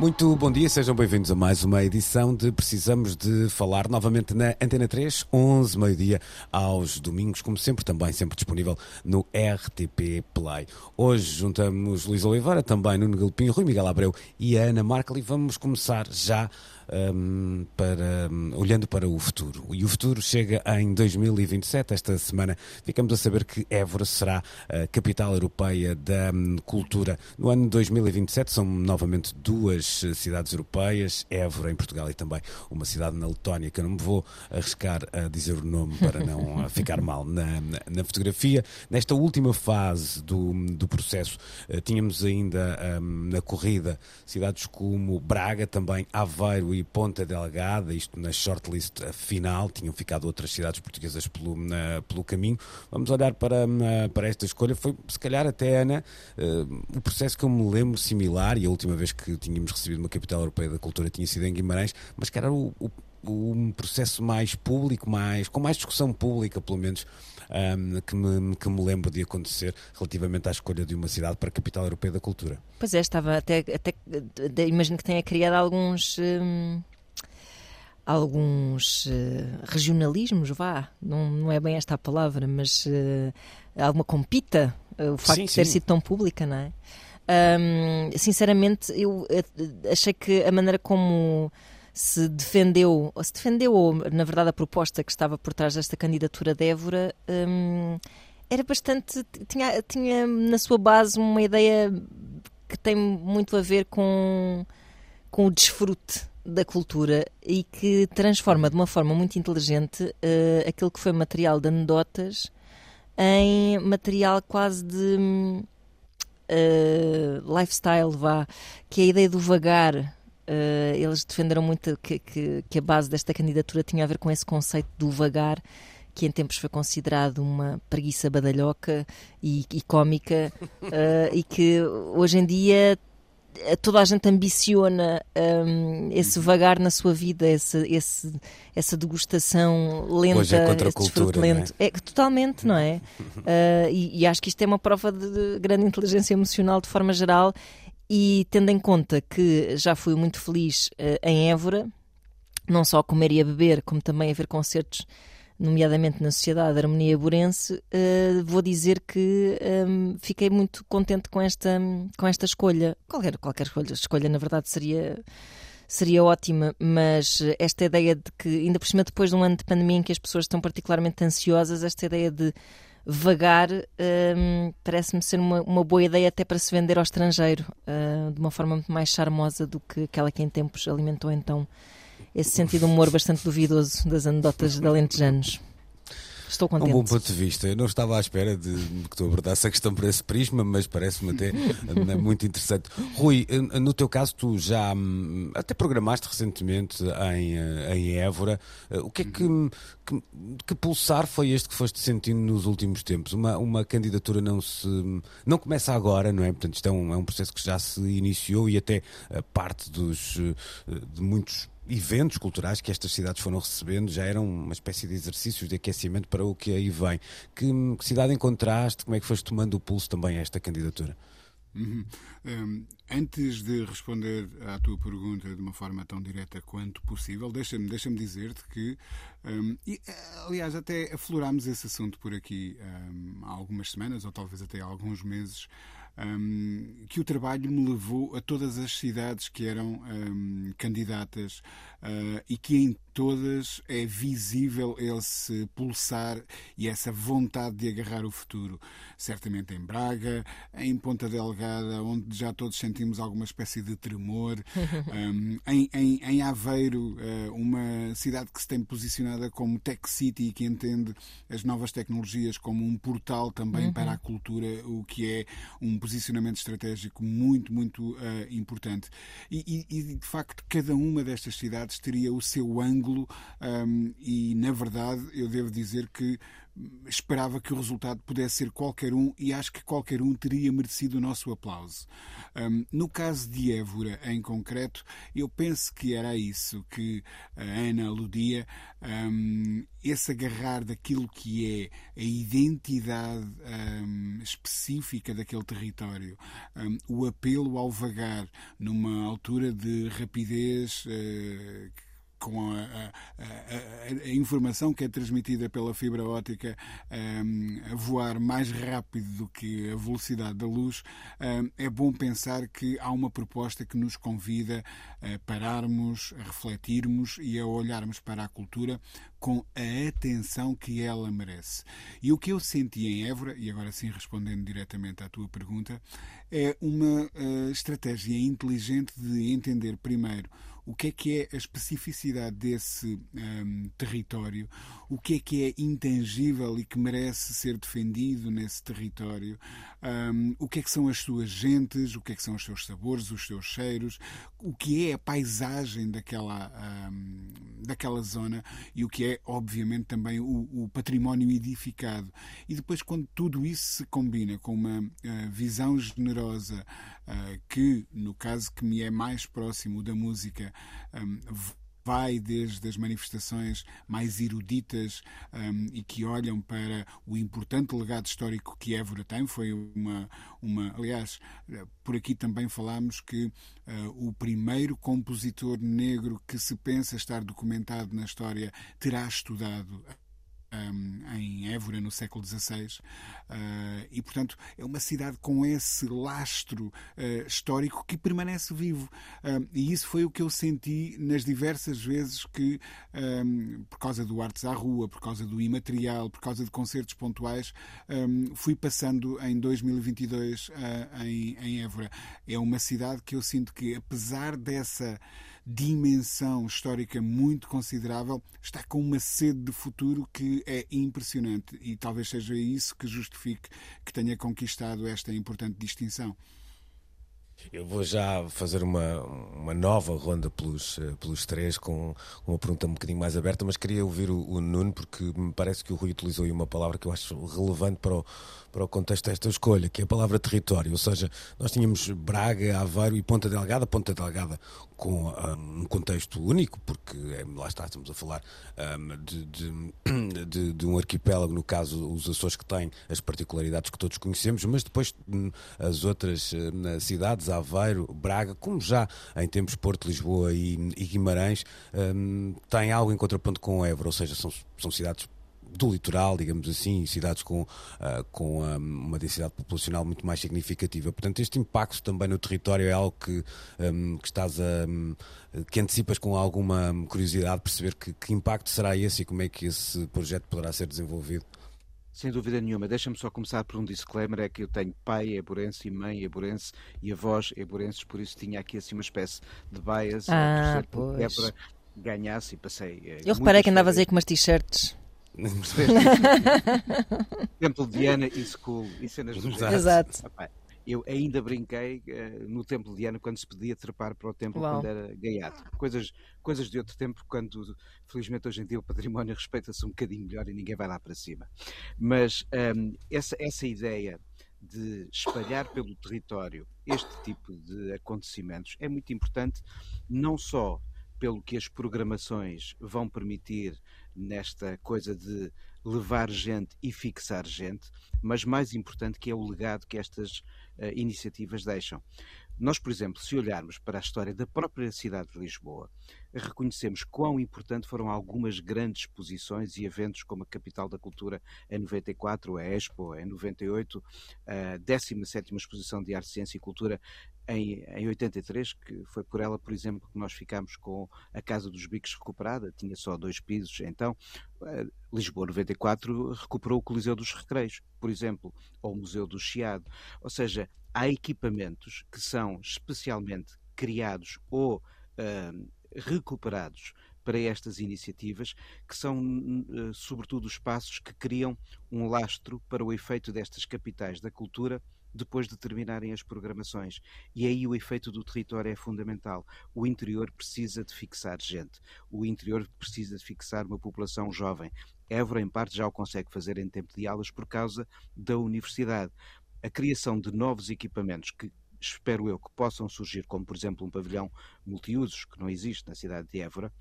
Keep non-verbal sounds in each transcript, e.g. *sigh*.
Muito bom dia, sejam bem-vindos a mais uma edição de Precisamos de Falar, novamente na Antena 3, 11, meio-dia, aos domingos, como sempre, também sempre disponível no RTP Play. Hoje juntamos Luís Oliveira, também Nuno Galpinho, Rui Miguel Abreu e Ana Markel e vamos começar já um, para, um, olhando para o futuro. E o futuro chega em 2027. Esta semana ficamos a saber que Évora será a capital europeia da um, cultura. No ano 2027 são novamente duas cidades europeias, Évora em Portugal e também uma cidade na Letónia, que eu não me vou arriscar a dizer o nome para não *laughs* ficar mal na, na, na, fotografia. Nesta última fase do, do processo, uh, tínhamos ainda na corrida cidades como Braga, também Aveiro e Ponta Delgada, isto na shortlist final, tinham ficado outras cidades portuguesas pelo, na, pelo caminho. Vamos olhar para, para esta escolha. Foi, se calhar, até Ana, uh, o processo que eu me lembro similar, e a última vez que tínhamos recebido uma capital europeia da cultura tinha sido em Guimarães, mas era o, o um processo mais público, mais, com mais discussão pública, pelo menos, um, que, me, que me lembro de acontecer relativamente à escolha de uma cidade para a capital europeia da cultura. Pois é, estava até, até imagino que tenha criado alguns. Hum, alguns uh, regionalismos, vá, não, não é bem esta a palavra, mas uh, alguma compita, uh, o facto sim, de ter sim. sido tão pública, não é? Um, sinceramente, eu achei que a maneira como se defendeu, ou se defendeu, ou na verdade a proposta que estava por trás desta candidatura de Évora um, era bastante. Tinha, tinha na sua base uma ideia que tem muito a ver com, com o desfrute da cultura e que transforma de uma forma muito inteligente uh, aquilo que foi material de anedotas em material quase de uh, lifestyle, vá, que é a ideia do vagar, Uh, eles defenderam muito que, que, que, a base desta candidatura tinha a ver com esse conceito do vagar, que em tempos foi considerado uma preguiça badalhoca e, e cómica, uh, *laughs* e que hoje em dia toda a gente ambiciona um, esse uhum. vagar na sua vida, esse, esse, essa degustação lenta, Hoje é contra a cultura, lento. Não é? é? totalmente, não é? Uh, *laughs* e, e, acho que isto é uma prova de grande inteligência emocional de forma geral e tendo em conta que já fui muito feliz uh, em Évora, não só comer e a beber, como também a ver concertos, nomeadamente na Sociedade Harmonia Burense, uh, vou dizer que um, ehm, fiquei muito contente com esta, com esta escolha. Qualquer, qualquer escolha, escolha, na verdade, seria seria ótima, mas esta ideia de que, ainda por cima, depois de um ano de pandemia em que as pessoas estão particularmente ansiosas, esta ideia de vagar um, parece-me ser uma, uma, boa ideia até para se vender ao estrangeiro, uh, de uma forma muito mais charmosa do que aquela que em tempos alimentou então esse sentido humor bastante duvidoso das anedotas de alentejanos. Estou contente. Um bom ponto de vista. Eu não estava à espera de que tu abordasse a questão por esse prisma, mas parece-me até *laughs* eh, muito interessante. Rui, eh, no teu caso, tu já hum, até programaste recentemente em, eh, em Évora. O que é que, que, que pulsar foi este que foste sentindo nos últimos tempos? Uma, uma candidatura não se não começa agora, não é? Portanto, isto é um, é um processo que já se iniciou e até parte dos de muitos eventos culturais que estas cidades foram recebendo já eram uma espécie de exercícios de aquecimento para o que aí vem. Que, que cidade encontraste? Como é que foste tomando o pulso também a esta candidatura? Uhum. Um, antes de responder à tua pergunta de uma forma tão direta quanto possível, deixa-me deixa dizer-te que, um, e, aliás, até aflorámos esse assunto por aqui um, há algumas semanas, ou talvez até há alguns meses, um, que o trabalho me levou a todas as cidades que eram um, candidatas uh, e que em todas é visível esse pulsar e essa vontade de agarrar o futuro. Certamente em Braga, em Ponta Delgada, onde já todos sentimos alguma espécie de tremor, *laughs* um, em, em, em, Aveiro, uh, uma cidade que se tem posicionada como Tech City e que entende as novas tecnologias como um portal também uhum. para a cultura, o que é um posicionamento estratégico muito, muito uh, importante. E, e, e, de facto, cada uma destas cidades teria o seu ângulo, um, e na verdade, eu devo dizer que esperava que o resultado pudesse ser qualquer um e acho que qualquer um teria merecido o nosso aplauso. Um, no caso de Évora, em concreto, eu penso que era isso que a Ana aludia, um, esse agarrar daquilo que é a identidade um, específica daquele território, o apelo ao vagar numa altura de rapidez. Uh, com a, a, a, informação que é transmitida pela fibra óptica um, a voar mais rápido do que a velocidade da luz, um, é bom pensar que há uma proposta que nos convida a pararmos, a refletirmos e a olharmos para a cultura com a atenção que ela merece. E o que eu senti em Évora, e agora sim respondendo diretamente à tua pergunta, é uma uh, estratégia inteligente de entender primeiro o que é que é a especificidade desse um, território, o que é que é intangível e que merece ser defendido nesse território, um, o que é que são as suas gentes, o que é que são os seus sabores, os seus cheiros, o que é a paisagem daquela, um, daquela zona? E o que é, obviamente, também o, o, património edificado. E depois, quando tudo isso se combina com uma uh, visão generosa uh, que, no caso que me é mais próximo da música, vai desde as manifestações mais eruditas um, e que olham para o importante legado histórico que Évora tem. Foi uma, uma aliás, por aqui também falámos que uh, o primeiro compositor negro que se pensa estar documentado na história terá estudado um, em Évora no século XVI uh, e portanto é uma cidade com esse lastro uh, histórico que permanece vivo. Uh, e isso foi o que eu senti nas diversas vezes que um, por causa do Artes à Rua, por causa do imaterial, por causa de concertos pontuais fui passando em 2022 em, em Évora. É uma cidade que eu sinto que apesar dessa dimensão histórica muito considerável, está com uma sede de futuro que é impressionante e talvez seja isso que justifique que tenha conquistado esta importante distinção. Eu vou já fazer uma, uma nova ronda pelos, eh, pelos três com uma pergunta um bocadinho mais aberta, mas queria ouvir o, o Nuno, porque me parece que o Rui utilizou aí uma palavra que eu acho relevante para o, para o contexto desta escolha, que é a palavra território. Ou seja, nós tínhamos Braga, Aveiro e Ponta Delgada, Ponta Delgada com um, um contexto único, porque é, lá está, estamos a falar um, de, de, *coughs* de, de, um arquipélago, no caso os Açores que têm as particularidades que todos conhecemos, mas depois hum, as outras hum, cidades, Aveiro, Braga, como já em tempos Porto, Lisboa e, e Guimarães, um, têm algo em contraponto com Évora, ou seja, são, são cidades do litoral, digamos assim, cidades com, uh, com um, uma densidade populacional muito mais significativa. Portanto, este impacto também no território é algo que, um, que estás a. Um, que antecipas com alguma curiosidade perceber que, que impacto será esse e como é que esse projeto poderá ser desenvolvido? Sem dúvida nenhuma. Deixa-me só começar por um disclaimer: é que eu tenho pai eborense e mãe eborense e avós eborenses, por isso tinha aqui assim uma espécie de bias ah, pois. é para ganhasse e passei. Eh, eu reparei que andavas aí com umas t-shirts. *laughs* Templo de Diana e School e cenas do género. Exato. Eu ainda brinquei uh, no Templo de Diana quando se podia trepar para o templo Uau. quando era gaiato. Coisas, coisas de outro tempo, quando felizmente hoje em dia o património respeita-se um bocadinho melhor e ninguém vai lá para cima. Mas um, ehm, essa, essa ideia de espalhar pelo território este tipo de acontecimentos é muito importante, não só pelo que as programações vão permitir nesta coisa de levar gente e fixar gente, mas mais importante que é o legado que estas uh, iniciativas deixam. Nós, por exemplo, se olharmos para a história da própria cidade de Lisboa, reconhecemos quão importante foram algumas grandes exposições e eventos como a Capital da Cultura em 94, a Expo em 98, a 17ª Exposição de Arte, Ciência e Cultura em, em 83, que foi por ela, por exemplo, que nós ficámos com a Casa dos Bicos recuperada, tinha só dois pisos, então eh, Lisboa 94 recuperou o Coliseu dos Recreios, por exemplo, ou o Museu do Chiado. Ou seja, há equipamentos que são especialmente criados ou uh, recuperados para estas iniciativas, que são, uh, sobretudo, os espaços que criam um lastro para o efeito destas capitais da cultura depois de terminarem as programações. E aí o efeito do território é fundamental. O interior precisa de fixar gente. O interior precisa de fixar uma população jovem. Évora, em parte, já o consegue fazer em tempo de aulas por causa da universidade. A criação de novos equipamentos que espero eu que possam surgir, como por exemplo um pavilhão multiusos que não existe na cidade de Évora,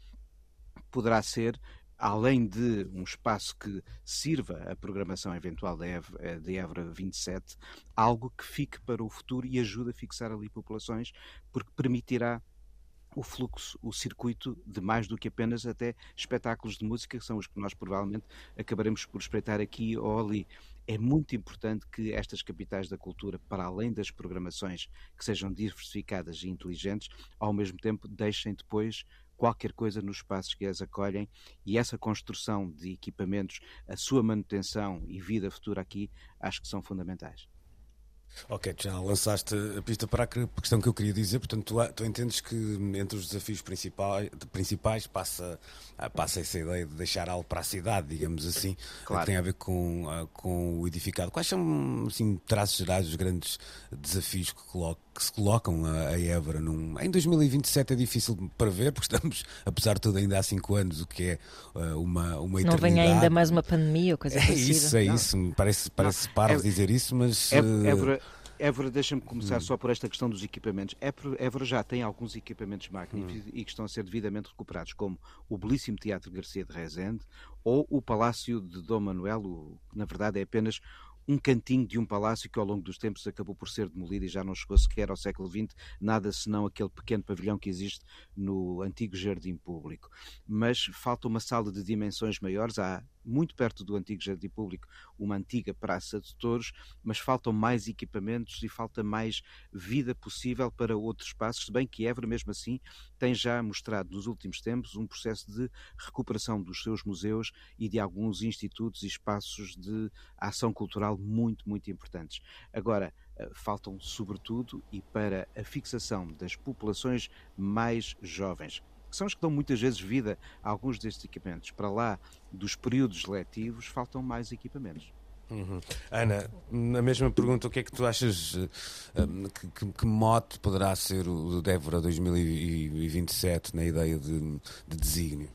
poderá ser além de um espaço que sirva a programação eventual da eh, de Évora 27, algo que fique para o futuro e ajude a fixar ali populações, porque permitirá o fluxo, o circuito de mais do que apenas até espetáculos de música, que são os que nós provavelmente acabaremos por espreitar aqui ou ali. É muito importante que estas capitais da cultura, para além das programações que sejam diversificadas e inteligentes, ao mesmo tempo deixem depois qualquer coisa nos espaços que as acolhem e essa construção de equipamentos, a sua manutenção e vida futura aqui, acho que são fundamentais. Ok, já lançaste a pista para a questão que eu queria dizer. Portanto, tu, tu entendes que entre os desafios principais, principais passa, ah, passa essa ideia de deixar algo para a cidade, digamos assim, claro. que tem a ver com, ah, com o edificado. Quais são, assim, traços gerais, os grandes desafios que, coloca, que se colocam a, a Évora? Num, em 2027 é difícil para ver, porque estamos, apesar de tudo, ainda há 5 anos, o que é uh, uma, uma eternidade. Não vem ainda mais uma pandemia ou coisa É parecida. isso, é isso. Parece, parece parvo é, dizer isso, mas. Évora, Évora, deixa-me começar hum. só por esta questão dos equipamentos. Évora já tem alguns equipamentos magníficos hum. e que estão a ser devidamente recuperados, como o belíssimo Teatro Garcia de Rezende ou o Palácio de Dom Manuel, que na verdade é apenas um cantinho de um palácio que ao longo dos tempos acabou por ser demolido e já não chegou sequer ao século XX, nada senão aquele pequeno pavilhão que existe no antigo jardim público. Mas falta uma sala de dimensões maiores, há muito perto do antigo jardim público, uma antiga praça de touros, mas faltam mais equipamentos e falta mais vida possível para outros espaços, se bem que Évora, mesmo assim, tem já mostrado nos últimos tempos um processo de recuperação dos seus museus e de alguns institutos e espaços de ação cultural muito, muito importantes. Agora, eh, faltam, sobretudo, e para a fixação das populações mais jovens, que são os que dão muitas vezes vida a alguns destes equipamentos. Para lá dos períodos letivos, faltam mais equipamentos. Uhum. Ana, na mesma pergunta, o que é que tu achas uh, que, que, que, mote poderá ser o do Débora 2027 na ideia de, de desígnio?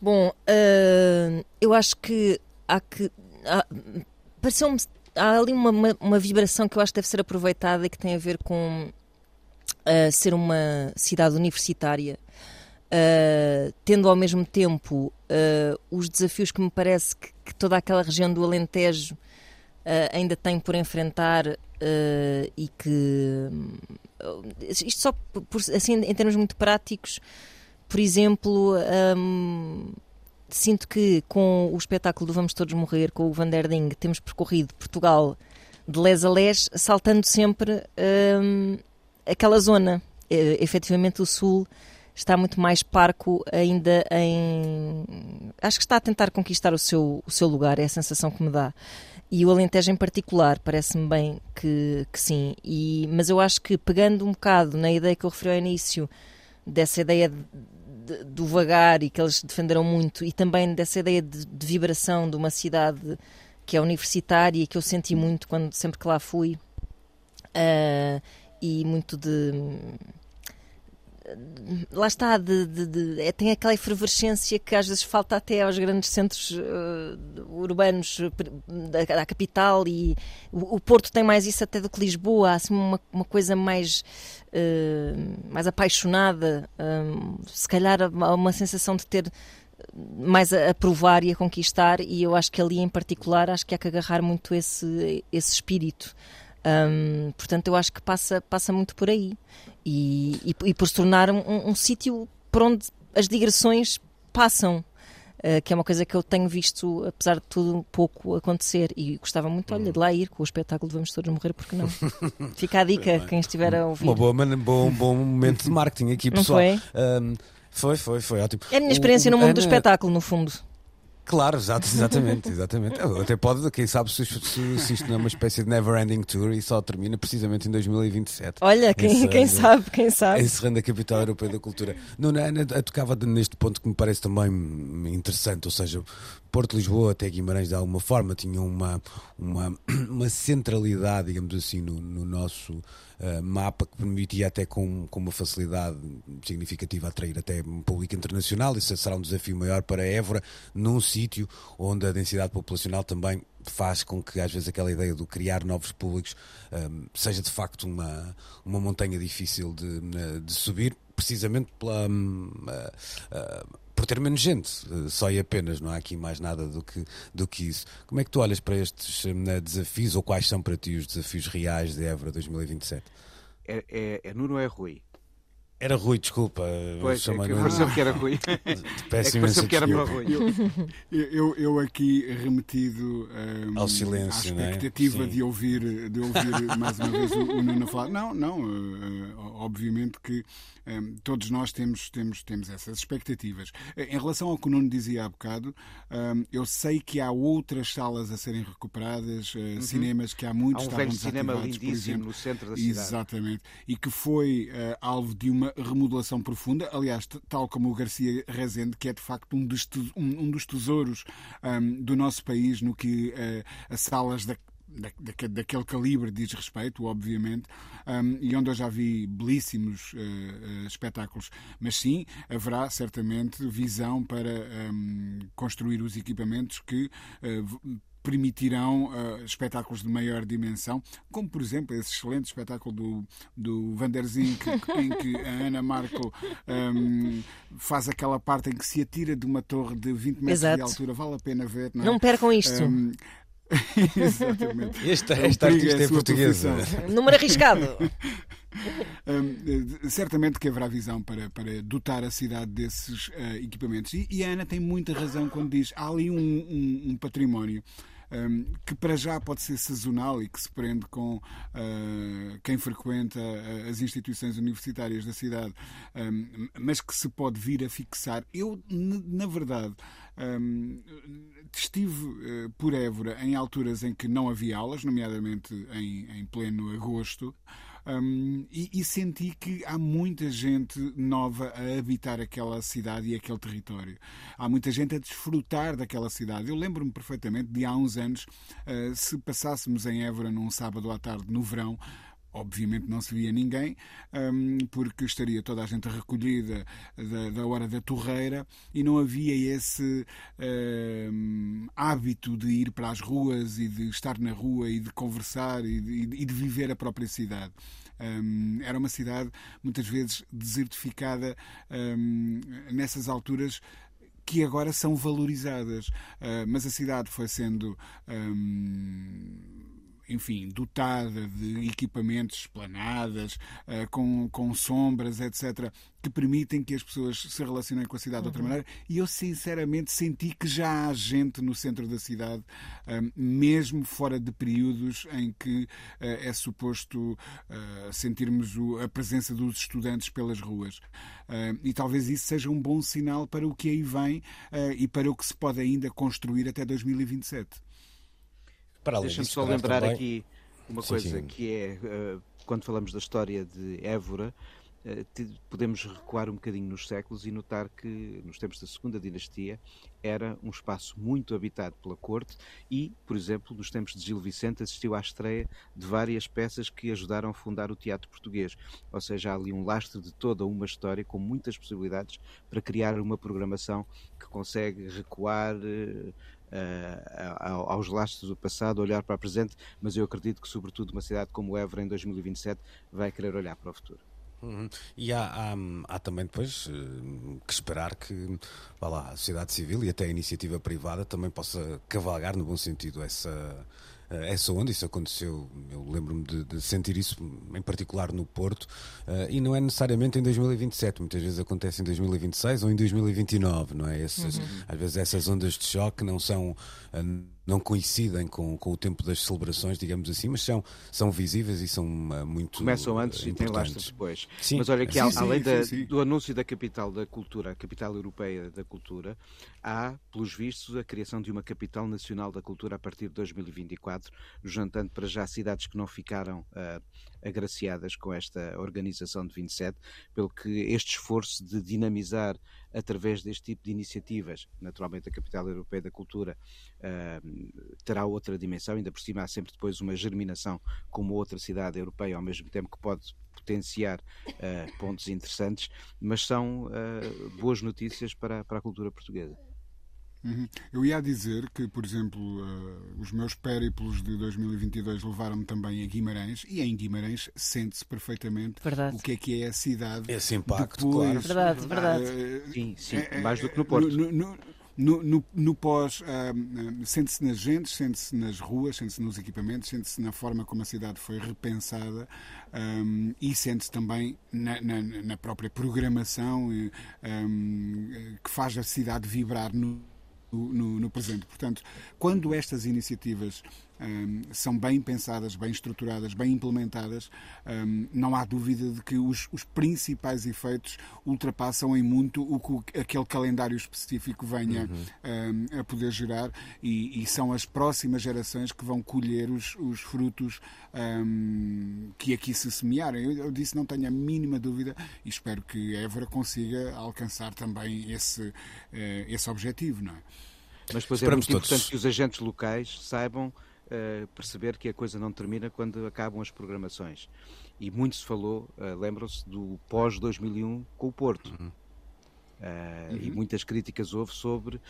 Bom, uh, eu acho que há que. Pareceu-me. Há ali uma, uma, uma, vibração que eu acho que deve ser aproveitada e que tem a ver com uh, ser uma cidade universitária uh, tendo ao mesmo tempo os desafios que me parece que, que, toda aquela região do Alentejo ainda tem por enfrentar e que isto só por, assim em termos muito práticos, por exemplo. Um, sinto que com o espetáculo do Vamos Todos Morrer, com o Van der Ding, temos percorrido Portugal de les a les, saltando sempre um, aquela zona. Uh, efetivamente, o Sul está muito mais parco ainda em. Acho que está a tentar conquistar o seu, o seu lugar, é a sensação que me dá. E o Alentejo em particular, parece-me bem que, que sim. E, mas eu acho que pegando um bocado na ideia que eu referi ao início, dessa ideia de, de, do vagar e que eles defenderam muito, e também dessa ideia de, de vibração de uma cidade que é universitária e que eu senti muito quando sempre que lá fui, uh, e muito de lá está, de, de, de, é, tem aquela efervescência que às vezes falta até aos grandes centros uh, urbanos da, da, capital e o, o, Porto tem mais isso até do que Lisboa, assim uma, uma coisa mais, uh, mais apaixonada, um, se calhar uma sensação de ter mais a, a, provar e a conquistar e eu acho que ali em particular acho que há que agarrar muito esse, esse espírito. Um, portanto, eu acho que passa, passa muito por aí e, e, e por se tornar um, um sítio por onde as digressões passam. Uh, que é uma coisa que eu tenho visto, apesar de tudo, um pouco acontecer. E gostava muito, olha, de lá ir com o espetáculo de Vamos Todos Morrer, porque não? *laughs* Fica a dica, quem estiver a ouvir. Uma boa, um bom, bom momento de marketing aqui, pessoal. Não foi? Um, foi, foi, foi ótimo. É a minha experiência o, o, no mundo Ana... do espetáculo, no fundo. Claro, *laughs* exatamente, exatamente. Até pode, quem sabe se, se, se isto não é uma espécie de never ending tour e só termina precisamente em 2027. Olha, quem, quem sabe, quem sabe. Encerrando a capital europeia da cultura. Não, não, Ana tocava neste ponto que me parece também interessante, ou seja, Porto Lisboa até Guimarães de alguma forma tinham uma, uma, *clears throat* uma centralidade, digamos assim, no, no nosso uh, mapa que permitia até com, com uma facilidade significativa atrair até um público internacional. Isso será um desafio maior para Évora, num sítio onde a densidade populacional também faz com que às vezes aquela ideia de criar novos públicos um, eh, seja de facto uma, uma montanha difícil de, de subir, precisamente pela. Uh, uh, por ter menos gente, eh, só e apenas, não há aqui mais nada do que, do que isso. Como é que tu olhas para estes eh, desafios ou quais são para ti os desafios reais de Évora 2027? É, é, é Nuno ou é Rui? Era Rui, desculpa. Pois, é que pareceu que era Rui. *laughs* *laughs* É que que era Rui. Eu, eu, eu, aqui remetido um, ao silêncio, à é? expectativa é? de ouvir, de ouvir mais uma vez o, o Nuno falar. Não, não, uh, obviamente que todos nós temos, temos, temos essas expectativas. Em relação ao que o Nuno dizia há bocado, um, eu sei que há outras salas a serem recuperadas, uh, uhum. cinemas que há muitos há um velho cinema lindíssimo exemplo, no centro da cidade. Exatamente. E que foi uh, alvo de uma remodelação profunda. Aliás, tal como o Garcia Rezende, que é de facto um dos, um, dos tesouros um, do nosso país no que as salas da, da, daquele calibre diz respeito, obviamente, um, e onde eu já vi belíssimos uh, espetáculos. Mas sim, haverá certamente visão para um, construir os equipamentos que uh, permitirão uh, espetáculos de maior dimensão, como por exemplo esse excelente espetáculo do, do Van der Zink, em que a Ana Marco um, faz aquela parte em que se atira de uma torre de 20 metros Exato. de altura. Vale a pena ver, não é? Não percam isto. Um, *laughs* Exatamente. Este, este artista é português. *laughs* Número arriscado. *laughs* um, certamente que haverá visão para, para dotar a cidade desses uh, equipamentos. E, e, a Ana tem muita razão quando diz há ali um, um, um património que para já pode ser sazonal e que se prende com uh, quem frequenta ah, as instituições universitárias da cidade, mas que se pode vir a fixar. Eu, na verdade, um, estive uh, por Évora em alturas em que não havia aulas, nomeadamente em, em pleno agosto. Um, e, e, senti que há muita gente nova a habitar aquela cidade e aquele território. Há muita gente a desfrutar daquela cidade. Eu lembro-me perfeitamente de há uns anos, uh, se passássemos em Évora num sábado à tarde, no verão, obviamente não se via ninguém, um, porque estaria toda a gente recolhida da, da, hora da torreira e não havia esse um, hábito de ir para as ruas e de estar na rua e de conversar e de, e de viver a própria cidade. Um, era uma cidade muitas vezes desertificada nessas alturas que agora são valorizadas. Uh, mas a cidade foi sendo enfim, dotada de equipamentos, esplanadas, uh, com, com sombras, etc., que permitem que as pessoas se relacionem com a cidade uhum. de outra uhum. maneira. E eu, sinceramente, senti que já há gente no centro da cidade, uh, mesmo fora de períodos em que uh, é suposto sentirmos a presença dos estudantes pelas ruas. e talvez isso seja um bom sinal para o que aí vem e para o que se pode ainda construir até 2027. Deixa-me só lembrar também... aqui uma sim, coisa sim. que é, uh, quando falamos da história de Évora, uh, podemos recuar um bocadinho nos séculos e notar que, nos tempos da Segunda Dinastia, era um espaço muito habitado pela corte e, por exemplo, nos tempos de Gil Vicente, assistiu à estreia de várias peças que ajudaram a fundar o teatro português. Ou seja, há ali um lastro de toda uma história com muitas possibilidades para criar uma programação que consegue recuar. Uh, aos lastros do passado, olhar para o presente, mas eu acredito que, sobretudo, uma cidade como Évora, em 2027, vai querer olhar para o futuro. Uhum. E há, há, há, também depois uh, que esperar que vá lá, a sociedade civil e até a iniciativa privada também possa cavalgar, no bom sentido, essa, eh, essa onda. Isso aconteceu, eu lembro-me de, de, sentir isso, em particular no Porto, uh, e não é necessariamente em 2027, muitas vezes acontece em 2026 ou em 2029, não é? Esses, uhum. Às vezes essas ondas de choque não são. Não coincidem com, com o tempo das celebrações, digamos assim, mas são, são visíveis e são uh, muito. Começam antes e têm lastro depois. Sim. Mas olha que sim, além sim, da, sim. do anúncio da capital da cultura, a capital europeia da cultura, há, pelos vistos, a criação de uma capital nacional da cultura a partir de 2024, juntando para já cidades que não ficaram uh, agraciadas com esta organização de 27, pelo que este esforço de dinamizar através deste tipo de iniciativas, naturalmente a capital europeia da cultura uh, terá outra dimensão, ainda por cima há sempre depois uma germinação com uma outra cidade europeia ao mesmo tempo que pode potenciar uh, pontos interessantes, mas são uh, boas notícias para, para a cultura portuguesa. Uhum. Eu ia dizer que, por exemplo, uh, os meus périplos de 2022 levaram-me também a Guimarães e em Guimarães sente-se perfeitamente Verdade. o que é que é a cidade. Esse impacto, depois, claro. Verdade, verdade. Uh, Sim, sim, é- mais do que no Porto. No, no- no- no- no pós, ah, sente-se nas gentes, sente-se nas ruas, sente-se nos equipamentos, sente-se na forma como a cidade foi repensada ah, e sente-se também na, na- na própria programação ah, que faz a cidade vibrar no, no, no presente. Portanto, quando estas iniciativas hum, são bem pensadas, bem estruturadas, bem implementadas, hum, não há dúvida de que os, os principais efeitos ultrapassam em muito o que aquele calendário específico venha hum, a poder gerar e, e são as próximas gerações que vão colher os, os frutos que aqui se semearem. Eu, eu disse, não tenho a mínima dúvida e espero que Évora consiga alcançar também esse, eh, esse objetivo, não é? Mas depois Esperamos é muito todos. importante que os agentes locais saibam eh, perceber que a coisa não termina quando acabam as programações. E muito se falou, eh, lembram-se, do pós-2001 com o Porto. Uh, E muitas críticas houve sobre uh,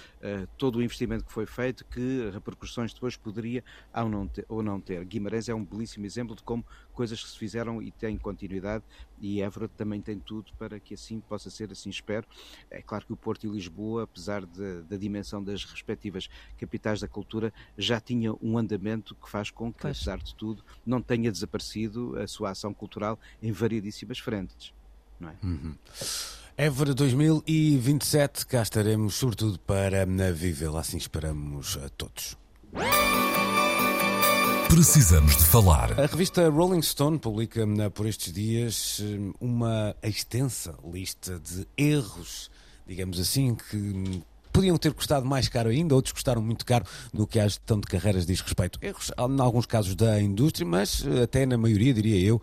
todo o investimento que foi feito, que repercussões depois poderia ou não, ter, ou não ter. Guimarães é um belíssimo exemplo de como coisas que se fizeram e têm continuidade, e Évora também tem tudo para que assim possa ser, assim espero. É claro que o Porto e Lisboa, apesar de- da dimensão das respectivas capitais da cultura, já tinha um andamento que faz com que, Pois. apesar de tudo, não tenha desaparecido a sua ação cultural em variedíssimas frentes. Não é? Évora 2027, cá estaremos, sobretudo para na vivê-la, assim esperamos a todos. Precisamos de falar. A revista Rolling Stone publica eh, por estes dias eh, uma extensa lista de erros, digamos assim, que hum, podiam ter custado mais caro ainda, outros custaram muito caro no que à gestão de carreiras diz respeito. Erros, em alguns casos, da indústria, mas eh, até na maioria, diria eu,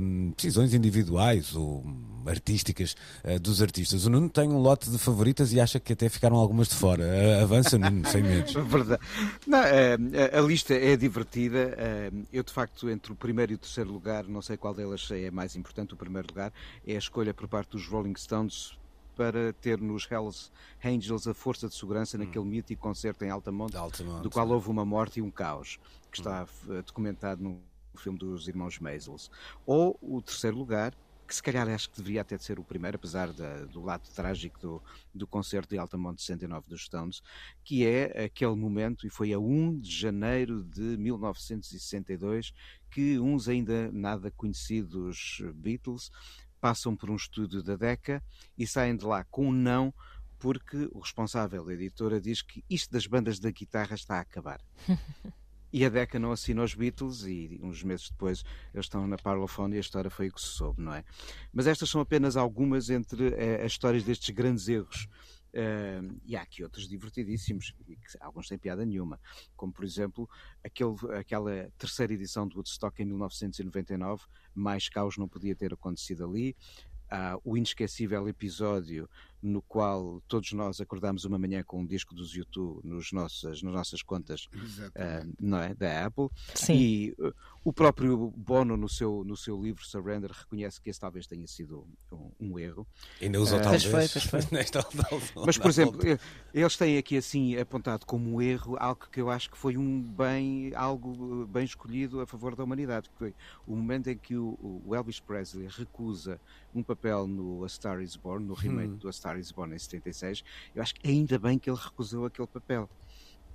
hum, decisões individuais ou artísticas eh, dos artistas. O Nuno tem um lote de favoritas e acha que até ficaram algumas de fora. Eh, Avança, Nuno, sem medos. *laughs* Verdade. Não, eh, a, a lista é divertida. eh, Eu, de facto, entre o primeiro e o terceiro lugar, não sei qual delas é mais importante. O primeiro lugar é a escolha por parte dos Rolling Stones para ter nos Hells Angels a força de segurança naquele mítico concerto em Altamonte, Altamonte, do qual houve uma morte e um caos, que está eh, documentado no filme dos irmãos Maisels. Ou o terceiro lugar, que se calhar acho que deveria até ser o primeiro, apesar da- do lado trágico do, do concerto de Altamonte 69 dos Stones, que é aquele momento, e foi a 1 de janeiro de 1962, que uns ainda nada conhecidos Beatles passam por um estúdio da DECA e saem de lá com um não, porque o responsável da editora diz que isto das bandas da guitarra está a acabar. *laughs* E a DECA não assina os Beatles e uns meses depois eles estão na Parlophone e a história foi o que se soube, não é? Mas estas são apenas algumas entre eh, as histórias destes grandes erros. Eh, e há aqui outros divertidíssimos, e que alguns sem piada nenhuma, como por exemplo aquele, aquela terceira edição do Woodstock em 1999, mais caos não podia ter acontecido ali. Há o inesquecível episódio no qual todos nós acordámos uma manhã com um disco dos YouTube nos nossas, nas nossas contas ah, não é, da Apple. Sim. E uh, o próprio Bono, no seu, no seu livro Surrender, reconhece que esse talvez tenha sido um, um erro. Ainda usou Eh, talvez. Pois foi, pois foi. *laughs* nesta- Mas, por exemplo, eles têm aqui assim apontado como um erro algo que eu acho que foi um bem, algo eh, bem escolhido a favor da humanidade, que foi o momento em que o, o Elvis Presley recusa um papel no A Star Is Born, no remake do A Star Is Born em 76. Eu acho que ainda bem que ele recusou aquele papel.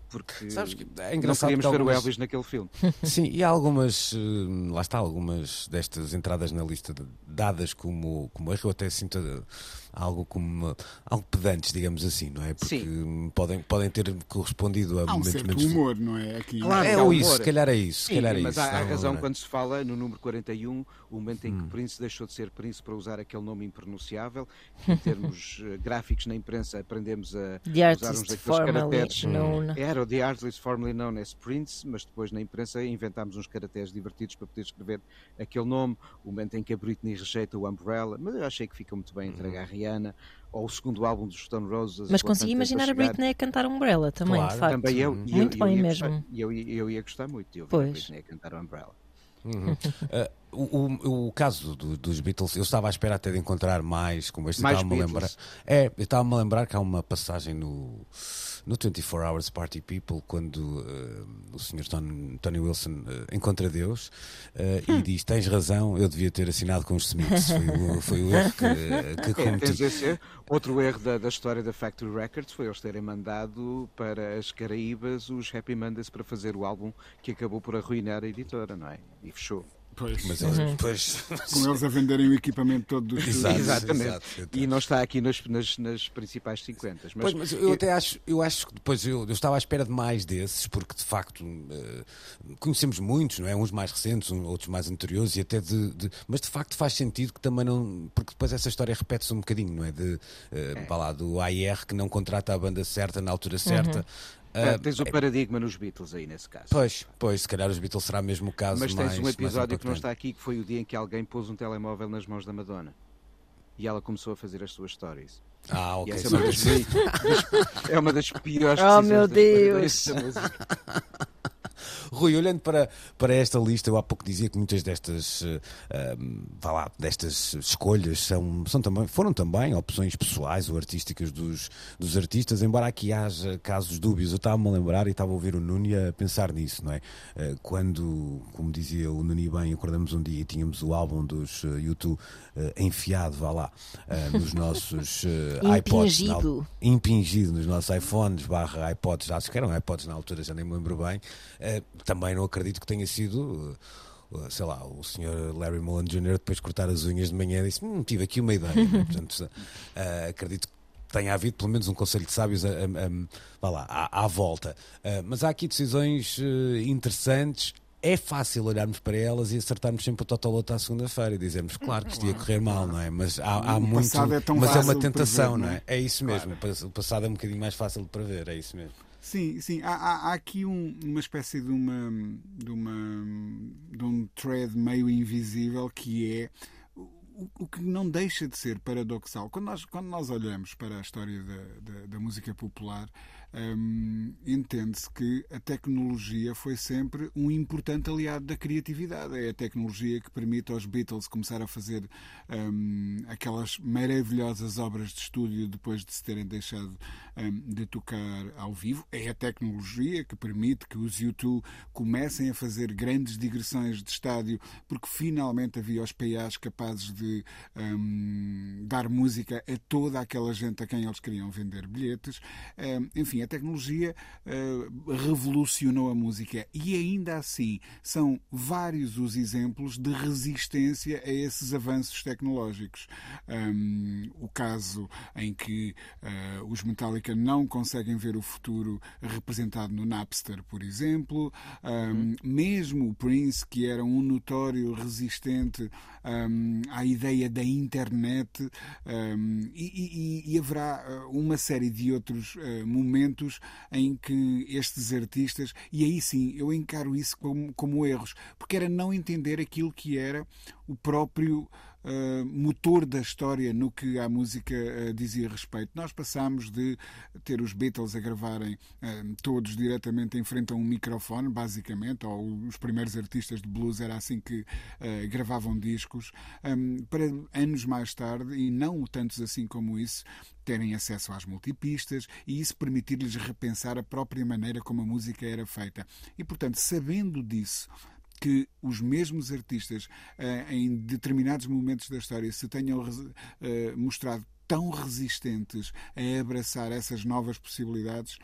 porque Sabes que é não queríamos ver algumas... o Elvis naquele filme. *laughs* Sim, e há algumas, eh, lá está, algumas destas entradas na lista dadas como, como erro, eu até sinto algo como algo pedantes, digamos assim, não é? Porque Sim. podem, podem ter correspondido a há um momentos certo menos... humor, não é? Aqui. Claro, é ou isso, se calhar é isso. Sim, calhar é mas isso, há, há razão quando se fala no número 41, o momento em que hum. Prince deixou de ser Prince para usar aquele nome impronunciável. Em termos *laughs* eh, gráficos na imprensa aprendemos a the usar uns daqueles caracteres. Known. Era o The Artist formerly known as Prince, mas depois na imprensa inventámos uns caracteres divertidos para poder escrever aquele nome. O momento em que a Britney rejeita o Umbrella, mas eu achei que fica muito bem entregue à Rihanna ou o segundo álbum dos Stone Roses. Mas consegui imaginar a Britney a cantar Umbrella também, claro, de facto. Também eu, muito eu, bem eu mesmo. E eu, eu, ia gostar muito de ouvir pois. a Britney a cantar Umbrella. Uhum. uh, o, o, o, caso do, dos Beatles, eu estava à espera até de encontrar mais, como este estava-me a lembrar. É, eu estava-me a lembrar que há uma passagem no no 24 Hours Party People, quando uh, o Sr. Tony, Tony Wilson uh, encontra Deus uh, hum. e diz: Tens razão, eu devia ter assinado com os Smiths. Foi o, foi o erro que, que é, cometi. Esse, outro erro da, da, história da Factory Records foi eles terem mandado para as Caraíbas os Happy Mondays para fazer o álbum que acabou por arruinar a editora, não é? E fechou. Pois. Mas eles, uhum. pois... Com eles a venderem o equipamento todo do Exato, Exatamente. Exato, e não está aqui nas, nas, nas principais 50. Mas, pois, mas eu, eu, até acho, eu acho que depois eu, eu, estava à espera de mais desses, porque de facto uh, conhecemos muitos, não é? Uns mais recentes, outros mais anteriores, e até de, de, Mas de facto faz sentido que também não. Porque depois essa história repete-se um bocadinho, não é? De, uh, é. lá, do AIR que não contrata a banda certa na altura certa. Uhum. Uh, tens o paradigma nos Beatles aí nesse caso. Pois, pois, se calhar os Beatles será mesmo o caso. Mas tens mais, um episódio que não está aqui que foi o dia em que alguém pôs um telemóvel nas mãos da Madonna e ela começou a fazer as suas stories. Ah, ok. é, uma das, *laughs* *laughs* é uma das piores Oh meu Deus! *laughs* Rui, olhando para, para esta lista, eu há pouco dizia que muitas destas, uh, vá lá, destas escolhas são, são também, foram também opções pessoais ou artísticas dos, dos artistas, embora aqui haja casos dúbios. Eu estava-me a lembrar e estava a ouvir o Nuni a pensar nisso, não é? Uh, quando, como dizia o Nuni bem, acordamos um dia e tínhamos o álbum dos uh, YouTube uh, enfiado, vá lá, nos nossos *laughs* iPods. Impingido. Na, impingido nos nossos iPhones barra iPods, acho que eram iPods na altura, já nem me lembro bem também não acredito que tenha sido uh, sei lá, o senhor Larry Mullen Jr. depois de cortar as unhas de manhã disse, hum, tive aqui uma ideia. *laughs* Portanto, uh, acredito que tenha havido pelo menos um conselho de sábios a, a, a, lá, à, à volta. Uh, mas há aqui decisões uh, interessantes. É fácil olharmos para elas e acertarmos sempre o Totoloto à segunda-feira e dizermos, claro que isto ia correr mal, não é? Mas há, há muito. É mas é uma tentação, não é? É isso mesmo. Claro. O passado é um bocadinho mais fácil de prever, é isso mesmo. Sim, sim. Há, há, há aqui um, uma espécie de uma, de uma de um thread meio invisível que é o, que não deixa de ser paradoxal. Quando nós, quando nós olhamos para a história da, da, da música popular, um, entende-se que a tecnologia foi sempre um importante aliado da criatividade. É a tecnologia que permite aos Beatles começar a fazer um, aquelas maravilhosas obras de estúdio depois de se terem deixado de tocar ao vivo. É a tecnologia que permite que os YouTube comecem a fazer grandes digressões de estádio, porque finalmente havia os PAs capazes de dar música a toda aquela gente a quem eles queriam vender bilhetes. enfim, a tecnologia uh, revolucionou a música e ainda assim são vários os exemplos de resistência a esses avanços tecnológicos. Um, o caso em que uh, os Metallica não conseguem ver o futuro representado no Napster, por exemplo, um, mesmo o Prince, que era um notório resistente um, à ideia da internet, e, e, e, haverá uh, uma série de outros uh, momentos momentos em que estes artistas, e aí sim eu encaro isso como, como erros, porque era não entender aquilo que era o próprio uh, motor da história no que a música uh, dizia respeito. Nós passámos de ter os Beatles a gravarem uh, todos diretamente em frente a um microfone, basicamente, ou os primeiros artistas de blues era assim que gravavam discos, um, para anos mais tarde, e não tantos assim como isso, terem acesso às multipistas e isso permitir-lhes repensar a própria maneira como a música era feita. E, portanto, sabendo disso, que os mesmos artistas, eh, em determinados momentos da história, se tenham eh, mostrado tão resistentes a abraçar essas novas possibilidades,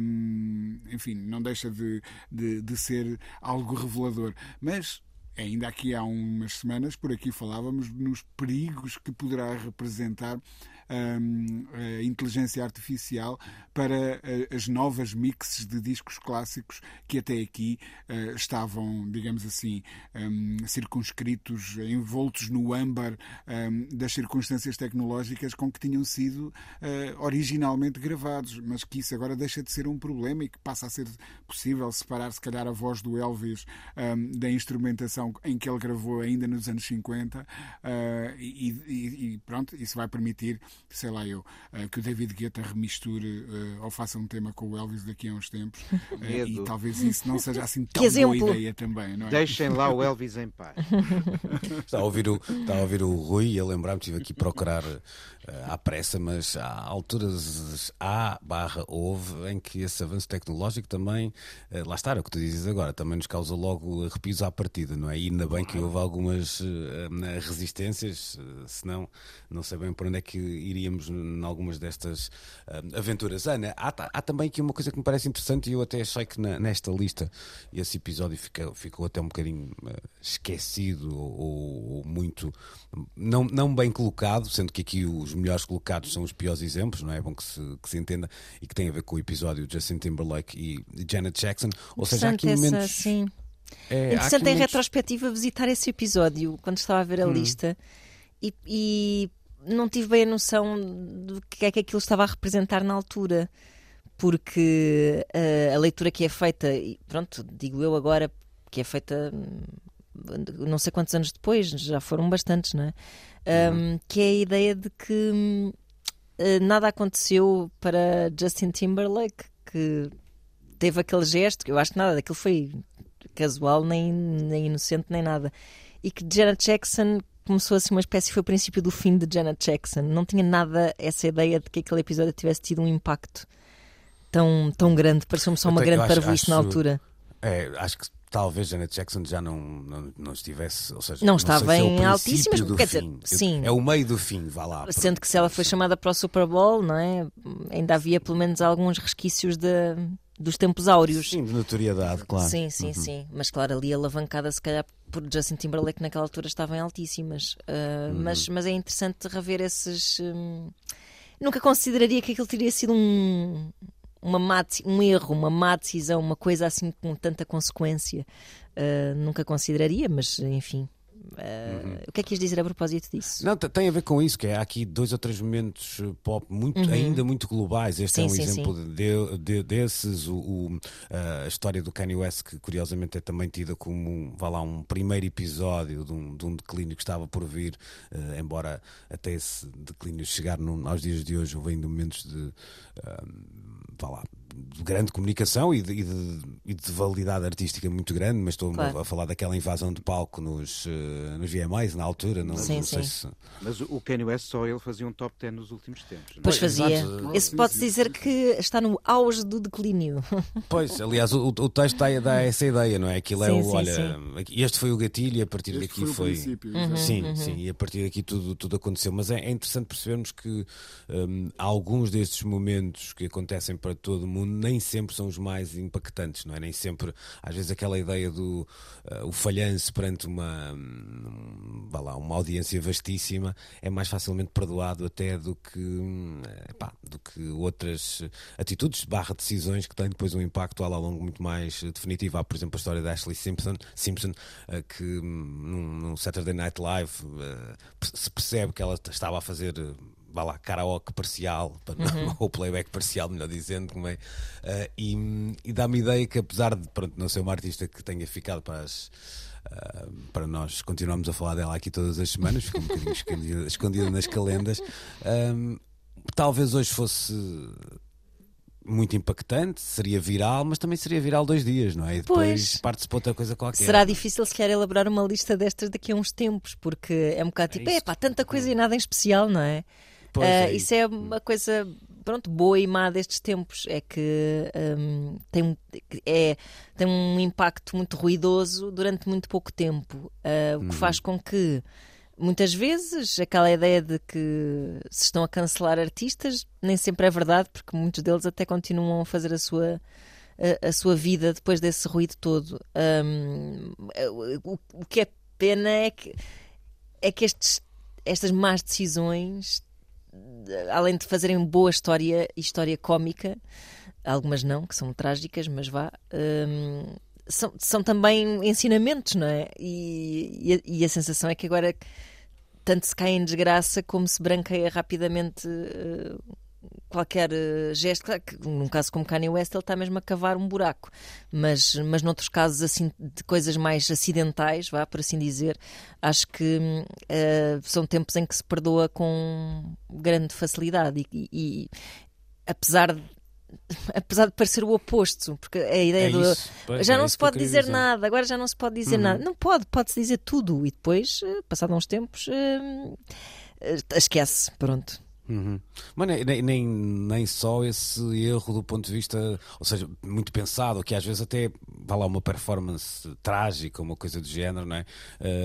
hum, enfim, não deixa de, de, de ser algo revelador. Mas ainda aqui há umas semanas, por aqui falávamos nos perigos que poderá representar a inteligência artificial para uh, as novas mixes de discos clássicos que até aqui uh, estavam, digamos assim, circunscritos, envoltos no âmbar das circunstâncias tecnológicas com que tinham sido originalmente gravados, mas que isso agora deixa de ser um problema e que passa a ser possível separar, se calhar, a voz do Elvis da instrumentação em que ele gravou ainda nos anos 50 e, e, e pronto, isso vai permitir sei lá eu, uh, que o David Guetta remisture uh, ou faça um tema com o Elvis daqui a uns tempos. Uh, *laughs* e talvez isso não seja assim *laughs* tão boa ideia também, não é? Deixem lá o *laughs* Elvis em paz. está, a ouvir o, está a ouvir o Rui e a lembrar-me, estive aqui a procurar à pressa, mas há alturas há barra houve em que esse avanço tecnológico também, lá está, é o que tu dizes agora, também nos causa logo arrepios à partida, não é? E ainda bem que houve algumas resistências, senão não sei bem por onde é que iríamos em algumas destas uh, aventuras. Ana, há, há, também aqui uma coisa que me parece interessante e eu até achei que na, nesta lista esse episódio ficou, ficou até um bocadinho uh, esquecido ou, ou, muito não, não bem colocado, sendo que aqui os melhores colocados são os piores exemplos, não é? é bom que se, que se entenda e que tem a ver com o episódio de Justin Timberlake e Janet Jackson. Ou seja, há aqui essa, momentos. Sim. É, Interessante em momentos... retrospectiva visitar esse episódio quando estava a ver a hum. lista e, e não tive bem a noção do que é que aquilo estava a representar na altura, porque uh, a leitura que é feita, e pronto, digo eu agora, que é feita hum, não sei quantos anos depois, já foram bastantes, não é? Um, uhum. Que é a ideia de que uh, nada aconteceu para Justin Timberlake, que teve aquele gesto, que eu acho que nada daquilo foi casual, nem, nem inocente, nem nada. E que Janet Jackson começou assim uma espécie, foi o princípio do fim de Janet Jackson. Não tinha nada essa ideia de que aquele episódio tivesse tido um impacto tão, tão grande. Pareceu-me só uma grande parvoíce na altura. É, acho que talvez Janet Jackson já não, não, não estivesse, ou seja, não, não estava em é altíssimas, quer dizer, sim. É o meio do fim, vá lá. Sendo que se ela foi chamada para o Super Bowl, não é? Ainda havia pelo menos alguns resquícios de, dos tempos áureos. Sim, de notoriedade, claro. Sim, sim, uhum. sim. Mas claro, ali alavancada se calhar por Justin Timberlake naquela altura estavam altíssimas. Uh, uhum. mas, mas é interessante rever esses. Um... Nunca consideraria que aquilo teria sido um, uma má, um erro, uma má decisão, uma coisa assim com tanta consequência. Uh, nunca consideraria, mas enfim, uhum. O que é que quis dizer a propósito disso? Não, tem a ver com isso, que é, há aqui dois ou três momentos eh, pop muito, uhum. ainda muito globais. Este sim, é um sim, exemplo sim. De, de, desses. O, o, a história do Kanye West, que curiosamente é também tida como vá lá, um primeiro episódio de um, de um declínio que estava por vir, uh, embora até esse declínio chegar num, aos dias de hoje, houve ainda momentos de. Uh, vá lá, de grande comunicação e de, e, de, e de, validade artística muito grande, mas estou claro. a falar daquela invasão de palco nos, uh, nos VMAs na altura. Não, sim, não sim. Se... Mas o Kanye West só ele fazia um top 10 nos últimos tempos. Pois fazia. Esse pode-se dizer que está no auge do declínio. *laughs* Pois, aliás, o, o texto dá, dá essa ideia, não é? Aquilo é sim, é o, sim, olha, este foi o gatilho e a partir este daqui foi. foi... Uhum, sim, uhum. sim, e a partir daqui tudo, tudo aconteceu. Mas é, é interessante percebermos que um, alguns destes momentos que acontecem para todo o mundo nem sempre são os mais impactantes, não é? Nem sempre, às vezes, aquela ideia do uh, o falhanço perante uma, um, lá, uma audiência vastíssima é mais facilmente perdoado até do que, uh, do que outras atitudes barra decisões que têm depois um impacto a longo muito mais definitivo. Há, por exemplo, a história da Ashley Simpson, Simpson uh, que hum, num, Saturday Night Live se percebe que ela estava a fazer vá lá, karaoke parcial, uhum. *laughs* ou playback parcial, melhor dizendo, como é? Uh, e, e dá-me ideia que, apesar de pronto, não ser uma artista que tenha ficado para as. Uh, para nós continuamos a falar dela aqui todas as semanas, fica um bocadinho *laughs* escondida, escondida nas calendas. Um, talvez hoje fosse muito impactante, seria viral, mas também seria viral dois dias, não é? E depois parte-se para outra coisa qualquer. Será difícil se quer elaborar uma lista destas daqui a uns tempos, porque é um bocado é tipo, é pá, tanta coisa e nada em especial, não é? Uh, é isso. é uma coisa pronto, boa e má destes tempos é que um, tem, é, tem um impacto muito ruidoso durante muito pouco tempo, uh, o que uhum. faz com que Muitas vezes aquela ideia de que se estão a cancelar artistas nem sempre é verdade, porque muitos deles até continuam a fazer a sua, a, a sua vida depois desse ruído todo. Um, o, o, que é pena é que, é que estes, estas más decisões, além de fazerem boa história e história cómica, algumas não, que são trágicas, mas vá. Um, são, são também ensinamentos, não é? E, e, a, e, a, sensação é que agora tanto se cai em desgraça como se branqueia rapidamente uh, qualquer uh, gesto. Claro que num caso como Kanye West ele está mesmo a cavar um buraco, mas, mas noutros casos assim de coisas mais acidentais, vá por assim dizer, acho que uh, são tempos em que se perdoa com grande facilidade e, e apesar de *laughs* apesar de parecer o oposto, porque a ideia é do pois, já é não se pode dizer, dizer, nada, agora já não se pode dizer uhum. nada. Não pode, pode-se dizer tudo e depois, eh, passado uns tempos, uh, esquece, pronto. Uhum. Mas nem, nem, nem só esse erro do ponto de vista, ou seja, muito pensado, que às vezes até vai lá uma performance trágica, uma coisa do género, não é?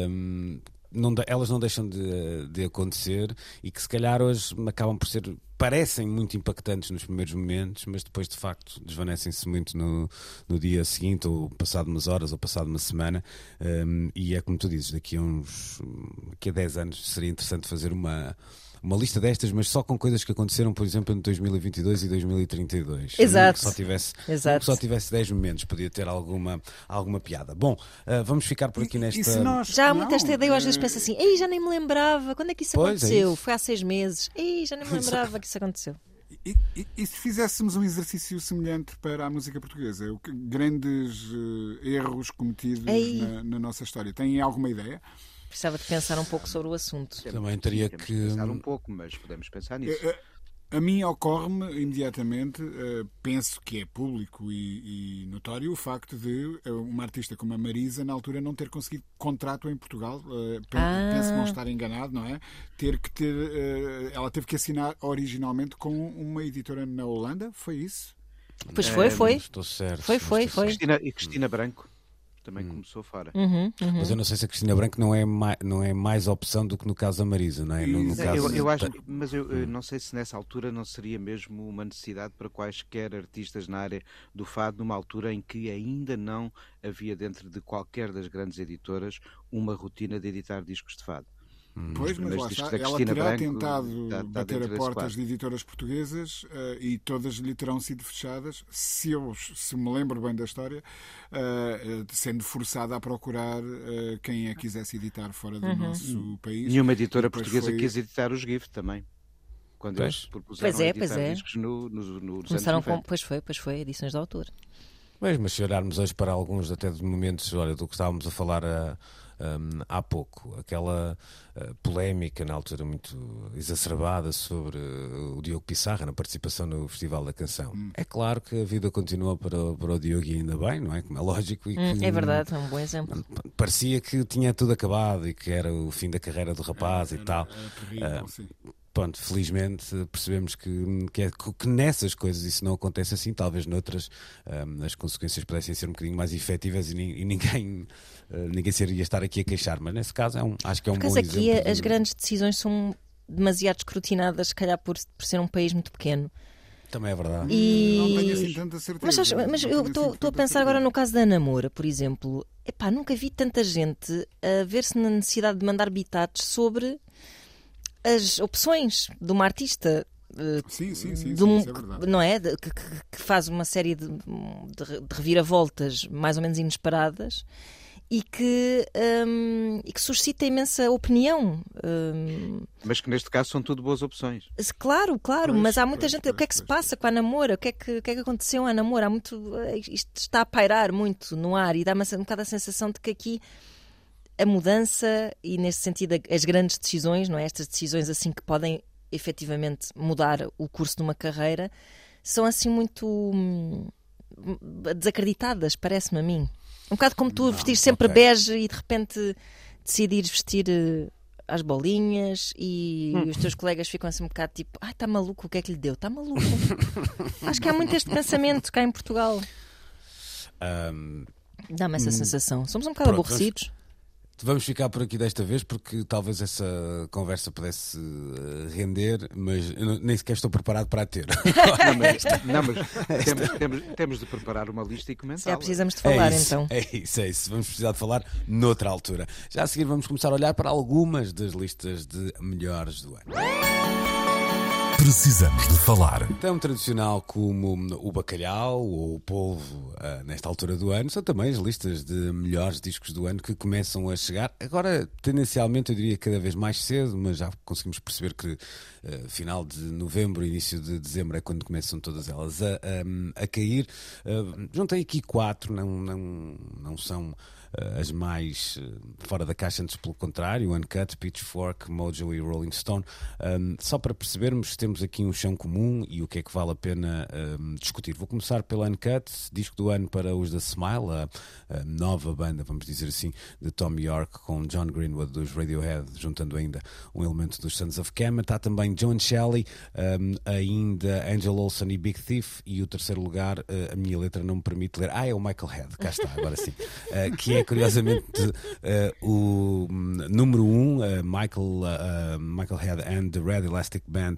Um, não, elas não deixam de, de acontecer e que se calhar hoje acabam por ser parecem muito impactantes nos primeiros momentos, mas depois de facto desvanecem-se muito no, no dia seguinte, ou passado umas horas, ou passado uma semana. Um, e é como tu dizes, daqui a uns daqui a 10 anos seria interessante fazer uma uma lista destas, mas só com coisas que aconteceram, por exemplo, em 2022 e 2032. Exato. Que só tivesse, Exato. só tivesse 10 momentos, podia ter alguma, alguma piada. Bom, uh, vamos ficar por aqui nesta. Nós... Já há muito esta ideia, eu às vezes penso assim, ei, já nem me lembrava, quando é que isso pois é aconteceu? É isso. Foi há seis meses, ei, já nem me lembrava que isso aconteceu. E, e, e, se fizéssemos um exercício semelhante para a música portuguesa? O que, grandes uh, erros cometidos na, na, nossa história. Têm alguma ideia? Precisava de pensar um pouco sobre o assunto. Também teria que. pensar um pouco, mas podemos pensar nisso. É, é, a mim ocorre-me imediatamente, uh, penso que é público e, e, notório, o facto de uh, uma artista como a Marisa, na altura, não ter conseguido contrato em Portugal. Uh, ah. Penso não estar enganado, não é? Ter que ter. ela teve que assinar originalmente com uma editora na Holanda, foi isso? Pois foi, foi. Estou certo. Foi, foi, foi. Cristina, e Cristina Branco também hum. começou fora. Uhum, uhum. Mas eu não sei se a Cristina Branco não é mais, não é mais opção do que no caso da Marisa, não é? No, no caso eu, eu acho, mas eu, hum. não sei se nessa altura não seria mesmo uma necessidade para quaisquer artistas na área do fado, numa altura em que ainda não havia dentro de qualquer das grandes editoras uma rotina de editar discos de fado. Hum. Pois, mas lá está. Ela terá Branco tentado está, está bater a portas de editoras portuguesas uh, e todas lhe terão sido fechadas, se eu se me lembro bem da história, uh, sendo forçada a procurar uh, quem a quisesse editar fora do uhum. nosso país. Nenhuma editora portuguesa foi... quis editar os GIF também. Quando pois. eles propuseram pois é, pois é. discos no, no, no, Começaram com, pois foi, pois foi, edições de autor. Mas, mas se olharmos hoje para alguns até de momentos, olha, do que estávamos a falar a um, há pouco. Aquela uh, polémica na altura muito exacerbada sobre uh, o Diogo Pissarra na participação no Festival da Canção. Hum. É claro que a vida continua para, para o Diogo e ainda bem, não é? Como é lógico. E hum, que, é verdade, é um bom exemplo. Parecia que tinha tudo acabado e que era o fim da carreira do rapaz era, e tal. Era terrível, uh, pronto, felizmente percebemos que, que, é, que, nessas coisas isso não acontece assim, talvez noutras um, as consequências pudessem ser um bocadinho mais efetivas e, e ninguém, uh, *laughs* ninguém seria estar aqui a queixar, mas nesse caso é um, acho que é um bom exemplo. aqui de... as grandes decisões são demasiado escrutinadas, se calhar por, por ser um país muito pequeno. Também é verdade. E... Não tenho assim tanta certeza. Mas, mas eu estou assim a pensar agora no caso da Namora, por exemplo. Epá, nunca vi tanta gente a ver-se na necessidade de mandar bitates sobre as opções de uma artista. Uh, sim, sim, sim, sim um, é não é? De, que, que, faz uma série de, de, de, reviravoltas mais ou menos inesperadas e que, um, e que suscita imensa opinião. Um, mas que neste caso são tudo boas opções. Claro, claro, pois, mas há muita pois, gente. Pois, o que é que se passa com a namora? O que é que, o que, é que aconteceu à namora? Há muito, eh, isto está a pairar muito no ar e dá-me um bocado a sensação de que aqui a mudança e, nesse sentido, as grandes decisões, não é? Estas decisões assim que podem efetivamente mudar o curso de uma carreira, são assim muito hum, desacreditadas, parece-me a mim. Um bocado como tu vestir sempre okay. bege e de repente decidires vestir uh, as bolinhas e hum. os teus colegas ficam assim um bocado tipo, ai, ah, está maluco, o que é que lhe deu? Está maluco. *laughs* Acho que há muito este pensamento cá em Portugal. Um... Dá-me essa hum. sensação. Somos um bocado Pronto, aborrecidos. Vamos ficar por aqui desta vez porque talvez essa conversa pudesse eh, render, mas nem sequer estou preparado para a ter. *laughs* não, mas, *laughs* não, mas temos, temos, temos, de preparar uma lista e começar. É, precisamos de falar é isso, então. É isso, é isso. Vamos precisar de falar noutra altura. Já a seguir vamos começar a olhar para algumas das listas de melhores do ano. Precisamos de falar. Tão tradicional como o bacalhau ou o polvo uh, nesta altura do ano, são também as listas de melhores discos do ano que começam a chegar. Agora, tendencialmente, eu diria cada vez mais cedo, mas já conseguimos perceber que uh, final de novembro, início de dezembro é quando começam todas elas a, a, a cair. Uh, juntei aqui quatro, não, não, não são as mais uh, fora da caixa, antes pelo contrário, Uncut, Pitchfork, Mojo e Rolling Stone. Um, só para percebermos, temos aqui um chão comum e o que é que vale a pena um, discutir. Vou começar pela Uncut, disco do ano para os da Smile, a, a, nova banda, vamos dizer assim, de Tom York com John Greenwood dos Radiohead, juntando ainda um elemento dos Sons of Kemet. Está também John Shelley, um, ainda Angel Olsen e Big Thief, e o terceiro lugar, uh, a minha letra não me permite ler. Ah, é o Michael Head, cá está, agora sim. Uh, que é curiosamente uh, o número 1, um, uh, Michael, uh, Michael Head and the Red Elastic Band,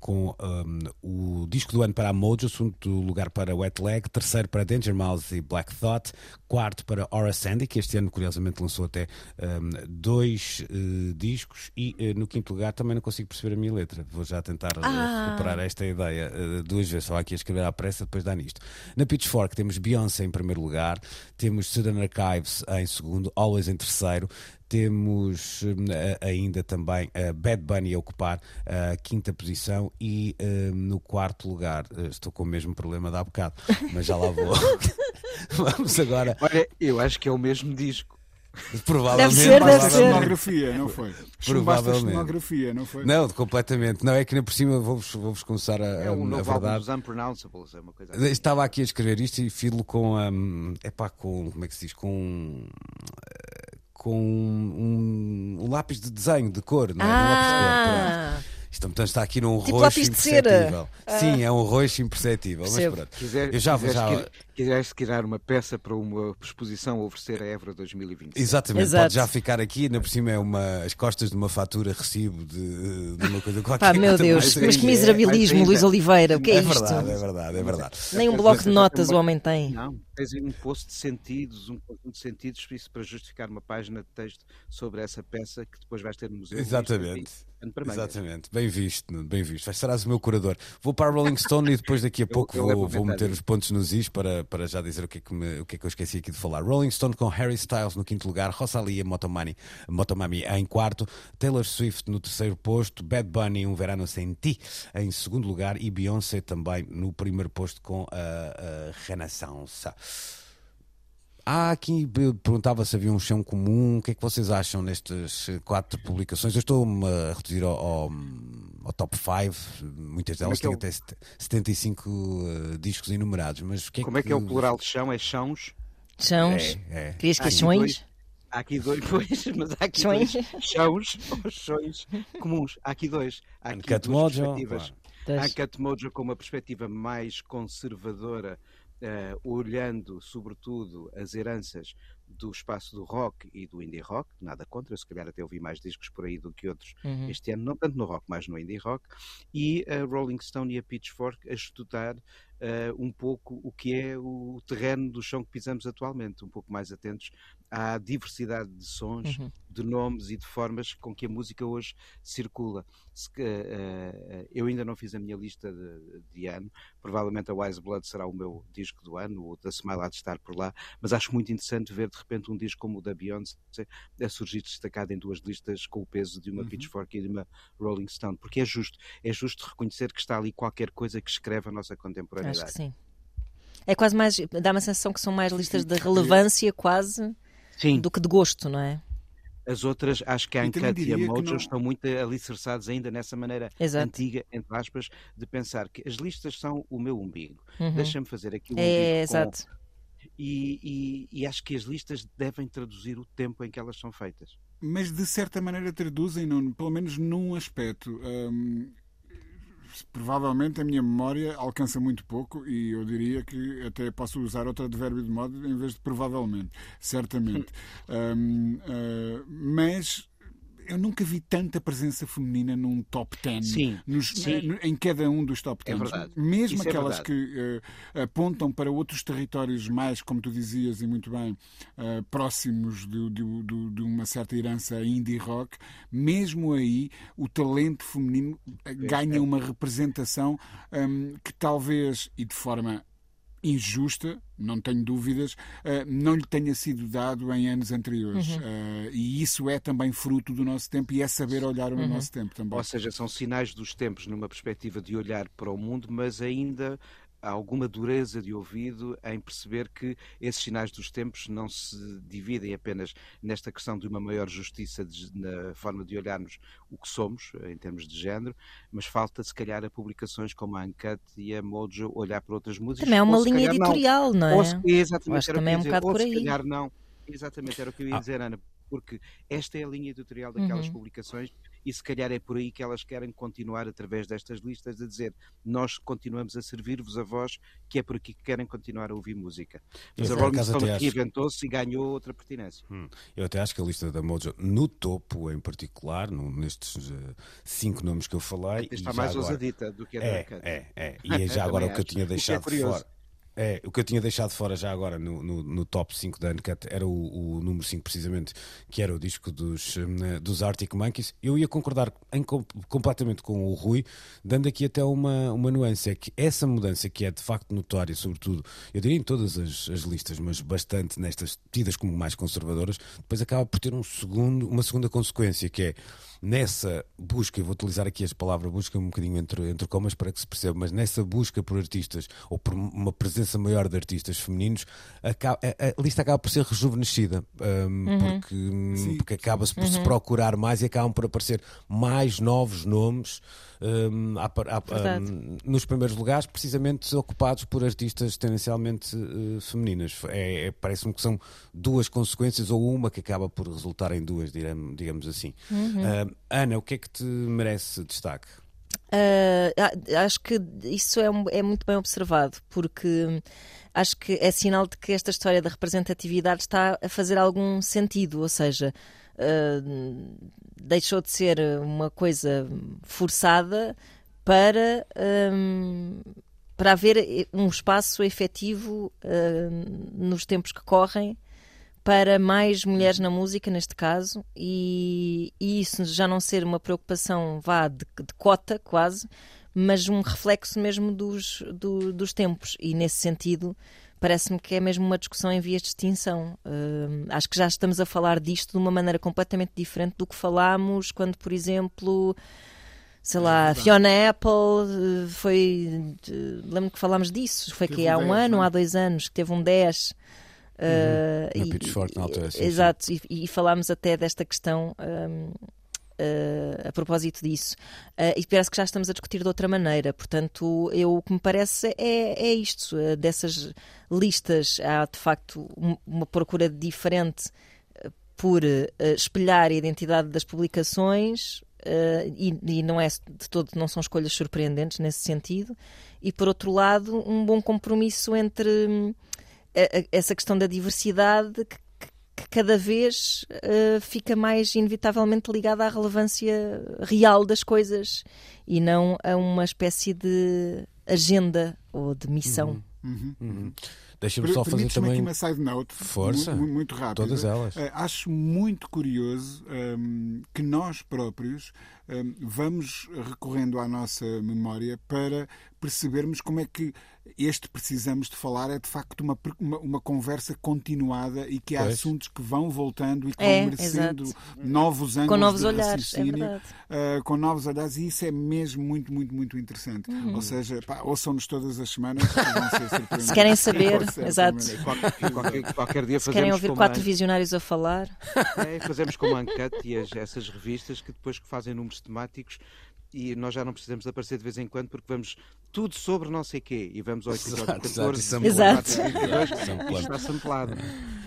com um, o disco do ano para a Mojo, segundo lugar para Wet Leg, terceiro para Danger Mouse e Black Thought, quarto para Aura Sandy, que este ano curiosamente lançou até um, dois discos, e no quinto lugar também não consigo perceber a minha letra. Vou já tentar ah. recuperar esta ideia duas vezes, só aqui a escrever à pressa, depois dá nisto. Na Pitchfork temos Beyoncé em primeiro lugar, temos Southern Archive em segundo, Always em terceiro. Temos uh, ainda também a Bad Bunny a ocupar a quinta posição e uh, no quarto lugar, eh, estou com o mesmo problema da há bocado, mas já lá vou. *laughs* *laughs* Vamos agora. Olha, eu acho que é o mesmo disco. *laughs* Provavelmente. Deve ser, deve ser. Cenografia, não foi? Provavelmente. cenografia, não foi? Não, completamente. Não, é que na por cima vou-vos vou começar a, é um a verdade. Dos unpronounceables, é uma coisa assim. Estava aqui a escrever isto e filo com. Um, epá, com. Como é que se diz? Com com um, um, lápis de desenho de cor, não é? Ah. Isto portanto, está aqui num tipo roxo imperceptível. Ah. Sim, é um roxo imperceptível. Mas pronto. Quiser, eu já, já... Quiseste criar uma peça para uma exposição a oferecer a Évora 2020. Exatamente, Exato. pode já ficar aqui, ainda por cima é uma, as costas de uma fatura recibo de, de uma coisa qualquer. Pá, meu Deus, mas que miserabilismo, Luís Oliveira, o que é, é isto? É verdade, é verdade, é verdade. Nem um bloco de notas o homem tem. Não, tens um posto de sentidos, um conjunto de sentidos, isso para justificar uma página de texto sobre essa peça que depois vais ter no museu. Exatamente. Exatamente, bem visto, bem visto. Serás o meu curador. Vou para a Rolling Stone e depois daqui a pouco eu, eu vou, vou meter os pontos nos is para, para já dizer o que, é que me, o que é que eu esqueci aqui de falar. Rolling Stone com Harry Styles no quinto lugar, Rosalia Motomami, Motomami em quarto, Taylor Swift no terceiro posto, Bad Bunny Um Verano Sem Ti em segundo lugar e Beyoncé também no primeiro posto com a, a Renaissance. Há aqui, perguntava se havia um chão comum. O que é que vocês acham nestas quatro publicações? Eu estou-me a reduzir ao, ao, ao top 5, muitas delas é têm é até 75 uh, discos enumerados. Mas que é Como é que é o plural de chão? É chãos? Chãos? É, é. Querias que chões? Há aqui dois, *laughs* pois, mas há aqui chões? dois chãos ou chões comuns. Há aqui dois. Há aqui duas Mojo, perspectivas. Claro. Há Cat Mojo com uma perspectiva mais conservadora uh, olhando sobretudo as heranças do espaço do rock e do indie rock, nada contra, se calhar até ouvi mais discos por aí do que outros uhum. este ano, não tanto no rock, mas no indie rock, e a Rolling Stone e a Pitchfork a estudar uh, um pouco o que é o terreno do chão que pisamos atualmente, um pouco mais atentos à diversidade de sons, uhum. de nomes e de formas com que a música hoje circula. Se, uh, uh, eu ainda não fiz a minha lista de, de, ano, provavelmente a Wise Blood será o meu disco do ano, o da Smile há de estar por lá, mas acho muito interessante ver de repente um disco como o da Beyoncé a surgir destacado em duas listas com o peso de uma uhum. Pitchfork e de uma Rolling Stone, porque é justo, é justo reconhecer que está ali qualquer coisa que escreve a nossa contemporaneidade. Acho que sim. É quase mais, dá uma sensação que são mais listas de relevância quase sim. do que de gosto, não é? As outras, acho que a Uncut e a Mojo não... estão muito alicerçadas ainda nessa maneira Exato. antiga, entre aspas, de pensar que as listas são o meu umbigo. Uhum. Deixa-me fazer aqui o é, Exato. Com... E, e, e, acho que as listas devem traduzir o tempo em que elas são feitas. Mas de certa maneira traduzem, não, pelo menos num aspecto. Hum, provavelmente a minha memória alcança muito pouco e eu diria que até posso usar outro advérbio de modo em vez de provavelmente, certamente. *laughs* um, uh, mas eu nunca vi tanta presença feminina num top 10 sim, nos, sim. em cada um dos top 10. É verdade. Mesmo Isso é aquelas é que uh, apontam para outros territórios mais, como tu dizias e muito bem, uh, próximos de, de, de, de, uma certa herança indie rock, mesmo aí o talento feminino eh, ganha uma representação um, que talvez, e de forma injusta, não tenho dúvidas, uh, não lhe tenha sido dado em anos anteriores. Uhum. Uh, e isso é também fruto do nosso tempo e é saber olhar uhum. o nosso tempo também. Ou seja, são sinais dos tempos numa perspectiva de olhar para o mundo, mas ainda alguma dureza de ouvido em perceber que esses sinais dos tempos não se dividem apenas nesta questão de uma maior justiça de, na forma de olharmos o que somos, em termos de género, mas falta se calhar a publicações como a Uncut e a Mojo olhar para outras músicas. Também é uma linha editorial, não, não é? Ou se, exatamente, Acho também é um bocado ou por aí. Se calhar não. Exatamente, era o que eu ia ah. dizer, Ana, porque esta é a linha editorial daquelas Uhum. publicações e se calhar é por aí que elas querem continuar através destas listas a dizer nós continuamos a servir-vos a voz, que é por aqui que querem continuar a ouvir música. Mas Eu, a Rolling Stone até acho- reinventou-se e ganhou outra pertinência. Hum. Eu até acho que a lista da Mojo, no topo em particular, no- nestes eh, cinco nomes que eu falei. Está mais agora- ousadita do que a da É, é, é. *laughs* E é já agora o que eu tinha é deixado curioso. fora. É, o que eu tinha deixado fora já agora no, no, no top 5 da Uncut era o, o número 5, precisamente, que era o disco dos, hum, dos Arctic Monkeys. Eu ia concordar em com- completamente com o Rui, dando aqui até uma, uma nuance: é que essa mudança que é de facto notória, sobretudo, eu diria em todas as, as listas, mas bastante nestas tidas como mais conservadoras, depois acaba por ter um segundo, uma segunda consequência, que é nessa busca, eu vou utilizar aqui as palavras busca um bocadinho entre, entre comas para que se perceba, mas nessa busca por artistas ou por uma presença maior de artistas femininos, acaba- a, a lista acaba por ser rejuvenescida, hum, porque, hum, porque acaba-se por se procurar mais e acabam por aparecer mais novos nomes hum, à- Verdade. hum, nos primeiros lugares, precisamente ocupados por artistas tendencialmente eh, femininas. É, é- Parece-me que são duas consequências ou uma que acaba por resultar em duas, digamos, digamos assim. Ah, Ana, o que é que te merece destaque? Ah, ah, acho que isso é, um- é muito bem observado, porque acho que é sinal de que esta história da representatividade está a fazer algum sentido, ou seja, ah, deixou de ser uma coisa forçada para, hum, para haver um espaço efetivo hum, nos tempos que correm para mais mulheres na música, neste caso, e, e isso já não ser uma preocupação vá de, de cota, quase, mas um reflexo mesmo dos, do- dos tempos. E nesse sentido, parece-me que é mesmo uma discussão em vias de extinção. Hum, acho que já estamos a falar disto de uma maneira completamente diferente do que falámos quando, por exemplo. Sei lá, Fiona Apple eh, foi. Lembro que falámos disso. Foi Teve que um há um 10, ano, não é? há dois anos, que teve um 10. Eh, Na e- Pitchfork, na altura, sim, sim. Exato, e, e falámos até desta questão hum, eh, a propósito disso. Eh, e parece que já estamos a discutir de outra maneira. Portanto, eu, o que me parece é, é isto: eh, dessas listas, há de facto um- uma procura diferente por espelhar a identidade das publicações. e, e não é de todo não são escolhas surpreendentes nesse sentido e por outro lado um bom compromisso entre hum, essa questão da diversidade que, que- cada vez eh, fica mais inevitavelmente ligada à relevância real das coisas e não a uma espécie de agenda ou de missão. Uhum. Deixa-me Per- só fazer também. aqui uma side note Força. mu- mu- muito rápida. Todas elas. Eh, acho muito curioso hum, que nós próprios vamos recorrendo à nossa memória para percebermos como é que este precisamos de falar é de facto uma, uma, uma conversa continuada e que há Pois. assuntos que vão voltando e que É, vão merecendo exato. novos ângulos Com novos de olhares, é raciocínio, uh, com novos olhares e isso é mesmo muito, muito, muito interessante. Uhum. Ou seja, pá, ouçam-nos todas as semanas que vão ser surpreendentes. Se querem saber, *laughs* exato. Qualquer, qualquer- qualquer dia Se fazemos querem ouvir quatro a- visionários a falar, É, fazemos como a Uncut e as- essas revistas que depois que fazem números temáticos e nós já não precisamos aparecer de vez em quando porque vamos tudo sobre não sei quê e vamos ao episódio Exato, exato, 14 isso é e Exato. 22 Samplado. e está samplado.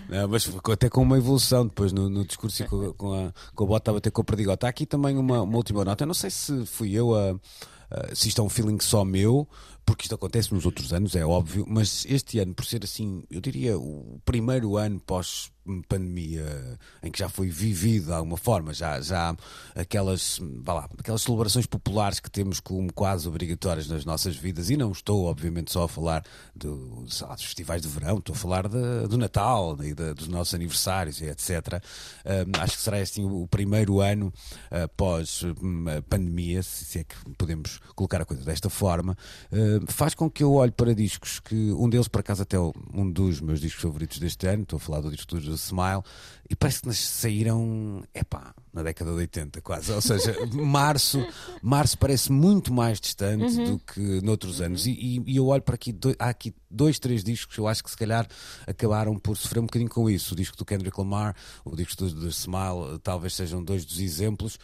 Não, mas ficou até com uma evolução depois no, no discurso e com, com a, com a bota a bater com o perdigota. Há aqui também uma, uma última nota. Eu não sei se fui eu a, uh, se isto é um feeling só meu, porque isto acontece nos outros anos, é óbvio, mas este ano, por ser assim, eu diria o primeiro ano pós pandemia em que já foi vivido de alguma forma, já, já aquelas, vá lá, aquelas celebrações populares que temos como quase obrigatórias nas nossas vidas, e não estou, obviamente, só a falar do, lá, dos festivais de verão, estou a falar de, do Natal e de, dos nossos aniversários e etc. Um, acho que será assim o primeiro ano uh, pós um, pandemia, se é que podemos colocar a coisa desta forma, uh, faz com que eu olhe para discos que um deles, por acaso, até um dos meus discos favoritos deste ano, estou a falar do disco do Smile, e parece que saíram, epá, na década de 80 quase, ou seja, *laughs* março, março parece muito mais distante uhum. do que noutros anos, e, e, e eu olho para aqui, há aqui dois, três discos que eu acho que se calhar acabaram por sofrer um bocadinho com isso, o disco do Kendrick Lamar, o disco do, do Smile, talvez sejam dois dos exemplos,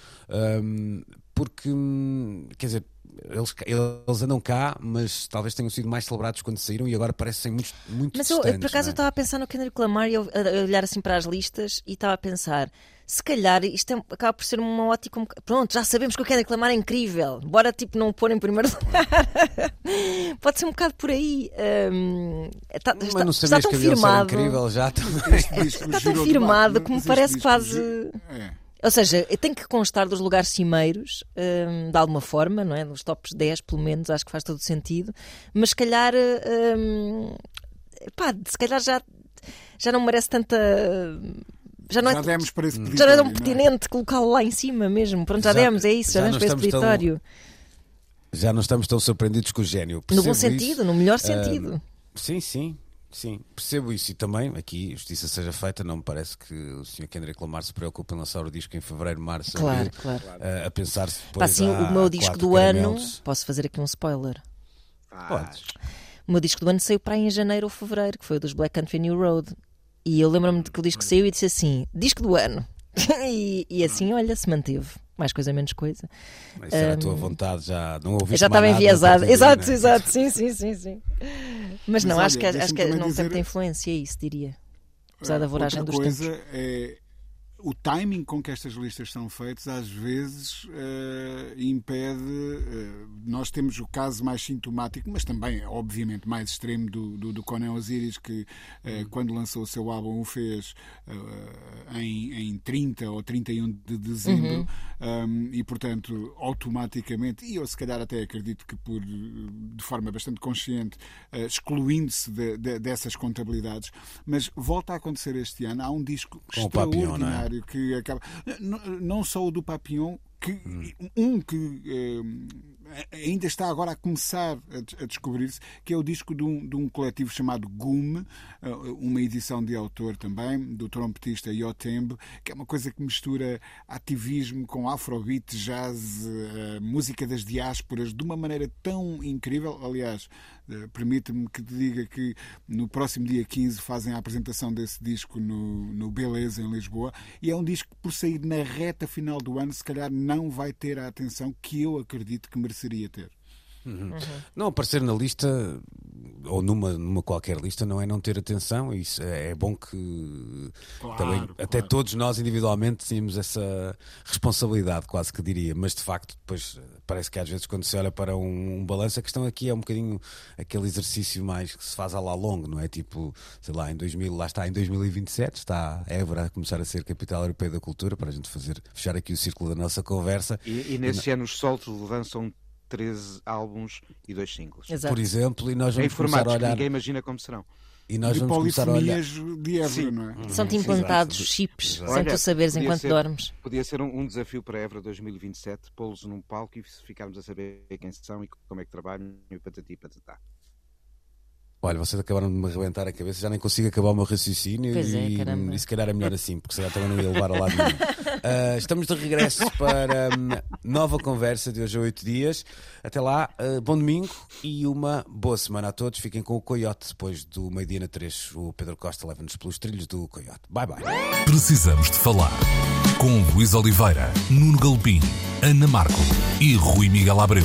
um, porque, hum, quer dizer, eles, eles andam cá, mas talvez tenham sido mais celebrados quando saíram e agora parecem muito, muito Mas eu, por acaso, é? eu estava a pensar no Kendrick Lamar e eu, a olhar assim para as listas e estava a pensar. Se calhar isto é, acaba por ser uma ótica. Pronto, já sabemos que o Kendrick Lamar é incrível. Bora tipo não o pôr em primeiro *laughs* lugar. Pode ser um bocado por aí. Um, está, Mas está, não sabias está tão que firmado. incrível já está tão firmado como parece quase. É. Ou seja, tem que constar dos lugares cimeiros, um, de alguma forma, não é? Nos tops 10, pelo menos, acho que faz todo sentido. Mas se calhar, um, pá, se calhar já, já não merece tanta. Já não é, já demos para esse Já não é tão pertinente é? colocá-lo lá em cima mesmo. Pronto, já, já demos, é isso, já, já demos para esse peditório. Tão, já não estamos tão surpreendidos com o gênio. No bom sentido, isso. no melhor sentido. Uh, sim, sim. Sim, percebo isso e também aqui, justiça seja feita, não me parece que o Sr. Kendrick Lamar se preocupe em lançar o disco em fevereiro, março, claro, abril, claro. Uh, a pensar-se depois. Assim, o meu disco do caramelos. ano, posso fazer aqui um spoiler? Podes. O meu disco do ano saiu para aí em janeiro ou fevereiro, que foi o dos Black Country New Road. E eu lembro-me de que o disco saiu e disse assim: disco do ano. *laughs* e, e assim, olha, se manteve mais coisa, menos coisa. Mas era um, a tua vontade, já não ouvi Já estava enviesada. Exato, né? exato, sim, sim, sim, sim. Mas, Mas não, olha, acho que, acho que não dizer... tem muita influência, é isso, diria. Apesar da voragem dos coisa tempos. É o timing com que estas listas são feitas às vezes uh, impede. Uh, nós temos o caso mais sintomático, mas também, obviamente, mais extremo do, do, do Conan Osiris, que uh, quando lançou o seu álbum o fez em, em 30 ou 31 de dezembro, uhum. um, e portanto, automaticamente, e eu se calhar até acredito que por, de forma bastante consciente, excluindo-se de, de, dessas contabilidades, mas volta a acontecer este ano. Há um disco com extraordinário. Que acaba. Não, não só o do Papillon, que, hum. um que eh, ainda está agora a começar a, a descobrir-se, que é o disco de um, de um coletivo chamado Gume, eh, uma edição de autor também, do trompetista Yotembe, que é uma coisa que mistura ativismo com afrobeat, jazz, uh, música das diásporas, de uma maneira tão incrível. Aliás, permite-me que te diga que no próximo dia 15 fazem a apresentação desse disco no, no Beleza, em Lisboa, e é um disco que, por sair na reta final do ano, se calhar não vai ter a atenção que eu acredito que mereceria ter. Uhum. Uhum. Não aparecer na lista ou numa, numa qualquer lista não é não ter atenção, isso é, é bom que claro, também, claro. até todos nós individualmente tínhamos essa responsabilidade, quase que diria, mas de facto depois parece que às vezes quando se olha para um, um balanço, a questão aqui é um bocadinho aquele exercício mais que se faz a lá longo, não é? Tipo, sei lá, em 2000, lá está, em 2027 está a Évora a começar a ser capital europeia da cultura, para a gente fazer, fechar aqui o círculo da nossa conversa. E, e nesse e, ano os soltos lançam 13 álbuns e dois singles. Exato. Por exemplo, e nós vamos começar a olhar... ninguém imagina como serão. E nós de vamos começar a olhar. De Évora, não é? São-te implantados chips, Exato. sem tu saberes enquanto ser, dormes. Podia ser um, um desafio para a Évora 2027, pô-los num palco e ficarmos a saber quem são e como é que trabalham e patati patatá. Olha, vocês acabaram de me arrebentar a cabeça, já nem consigo acabar o meu raciocínio pois é, e, e se calhar é melhor assim, porque se calhar também não ia levar a lado nenhum. Uh, *laughs* estamos de regresso para um, nova conversa de hoje a oito dias. Até lá, uh, bom domingo e uma boa semana a todos. Fiquem com o Coyote depois do meio-dia na 3. O Pedro Costa leva-nos pelos trilhos do Coyote. Bye bye. Precisamos de falar com Luís Oliveira, Nuno Galpim, Ana Marco e Rui Miguel Abreu.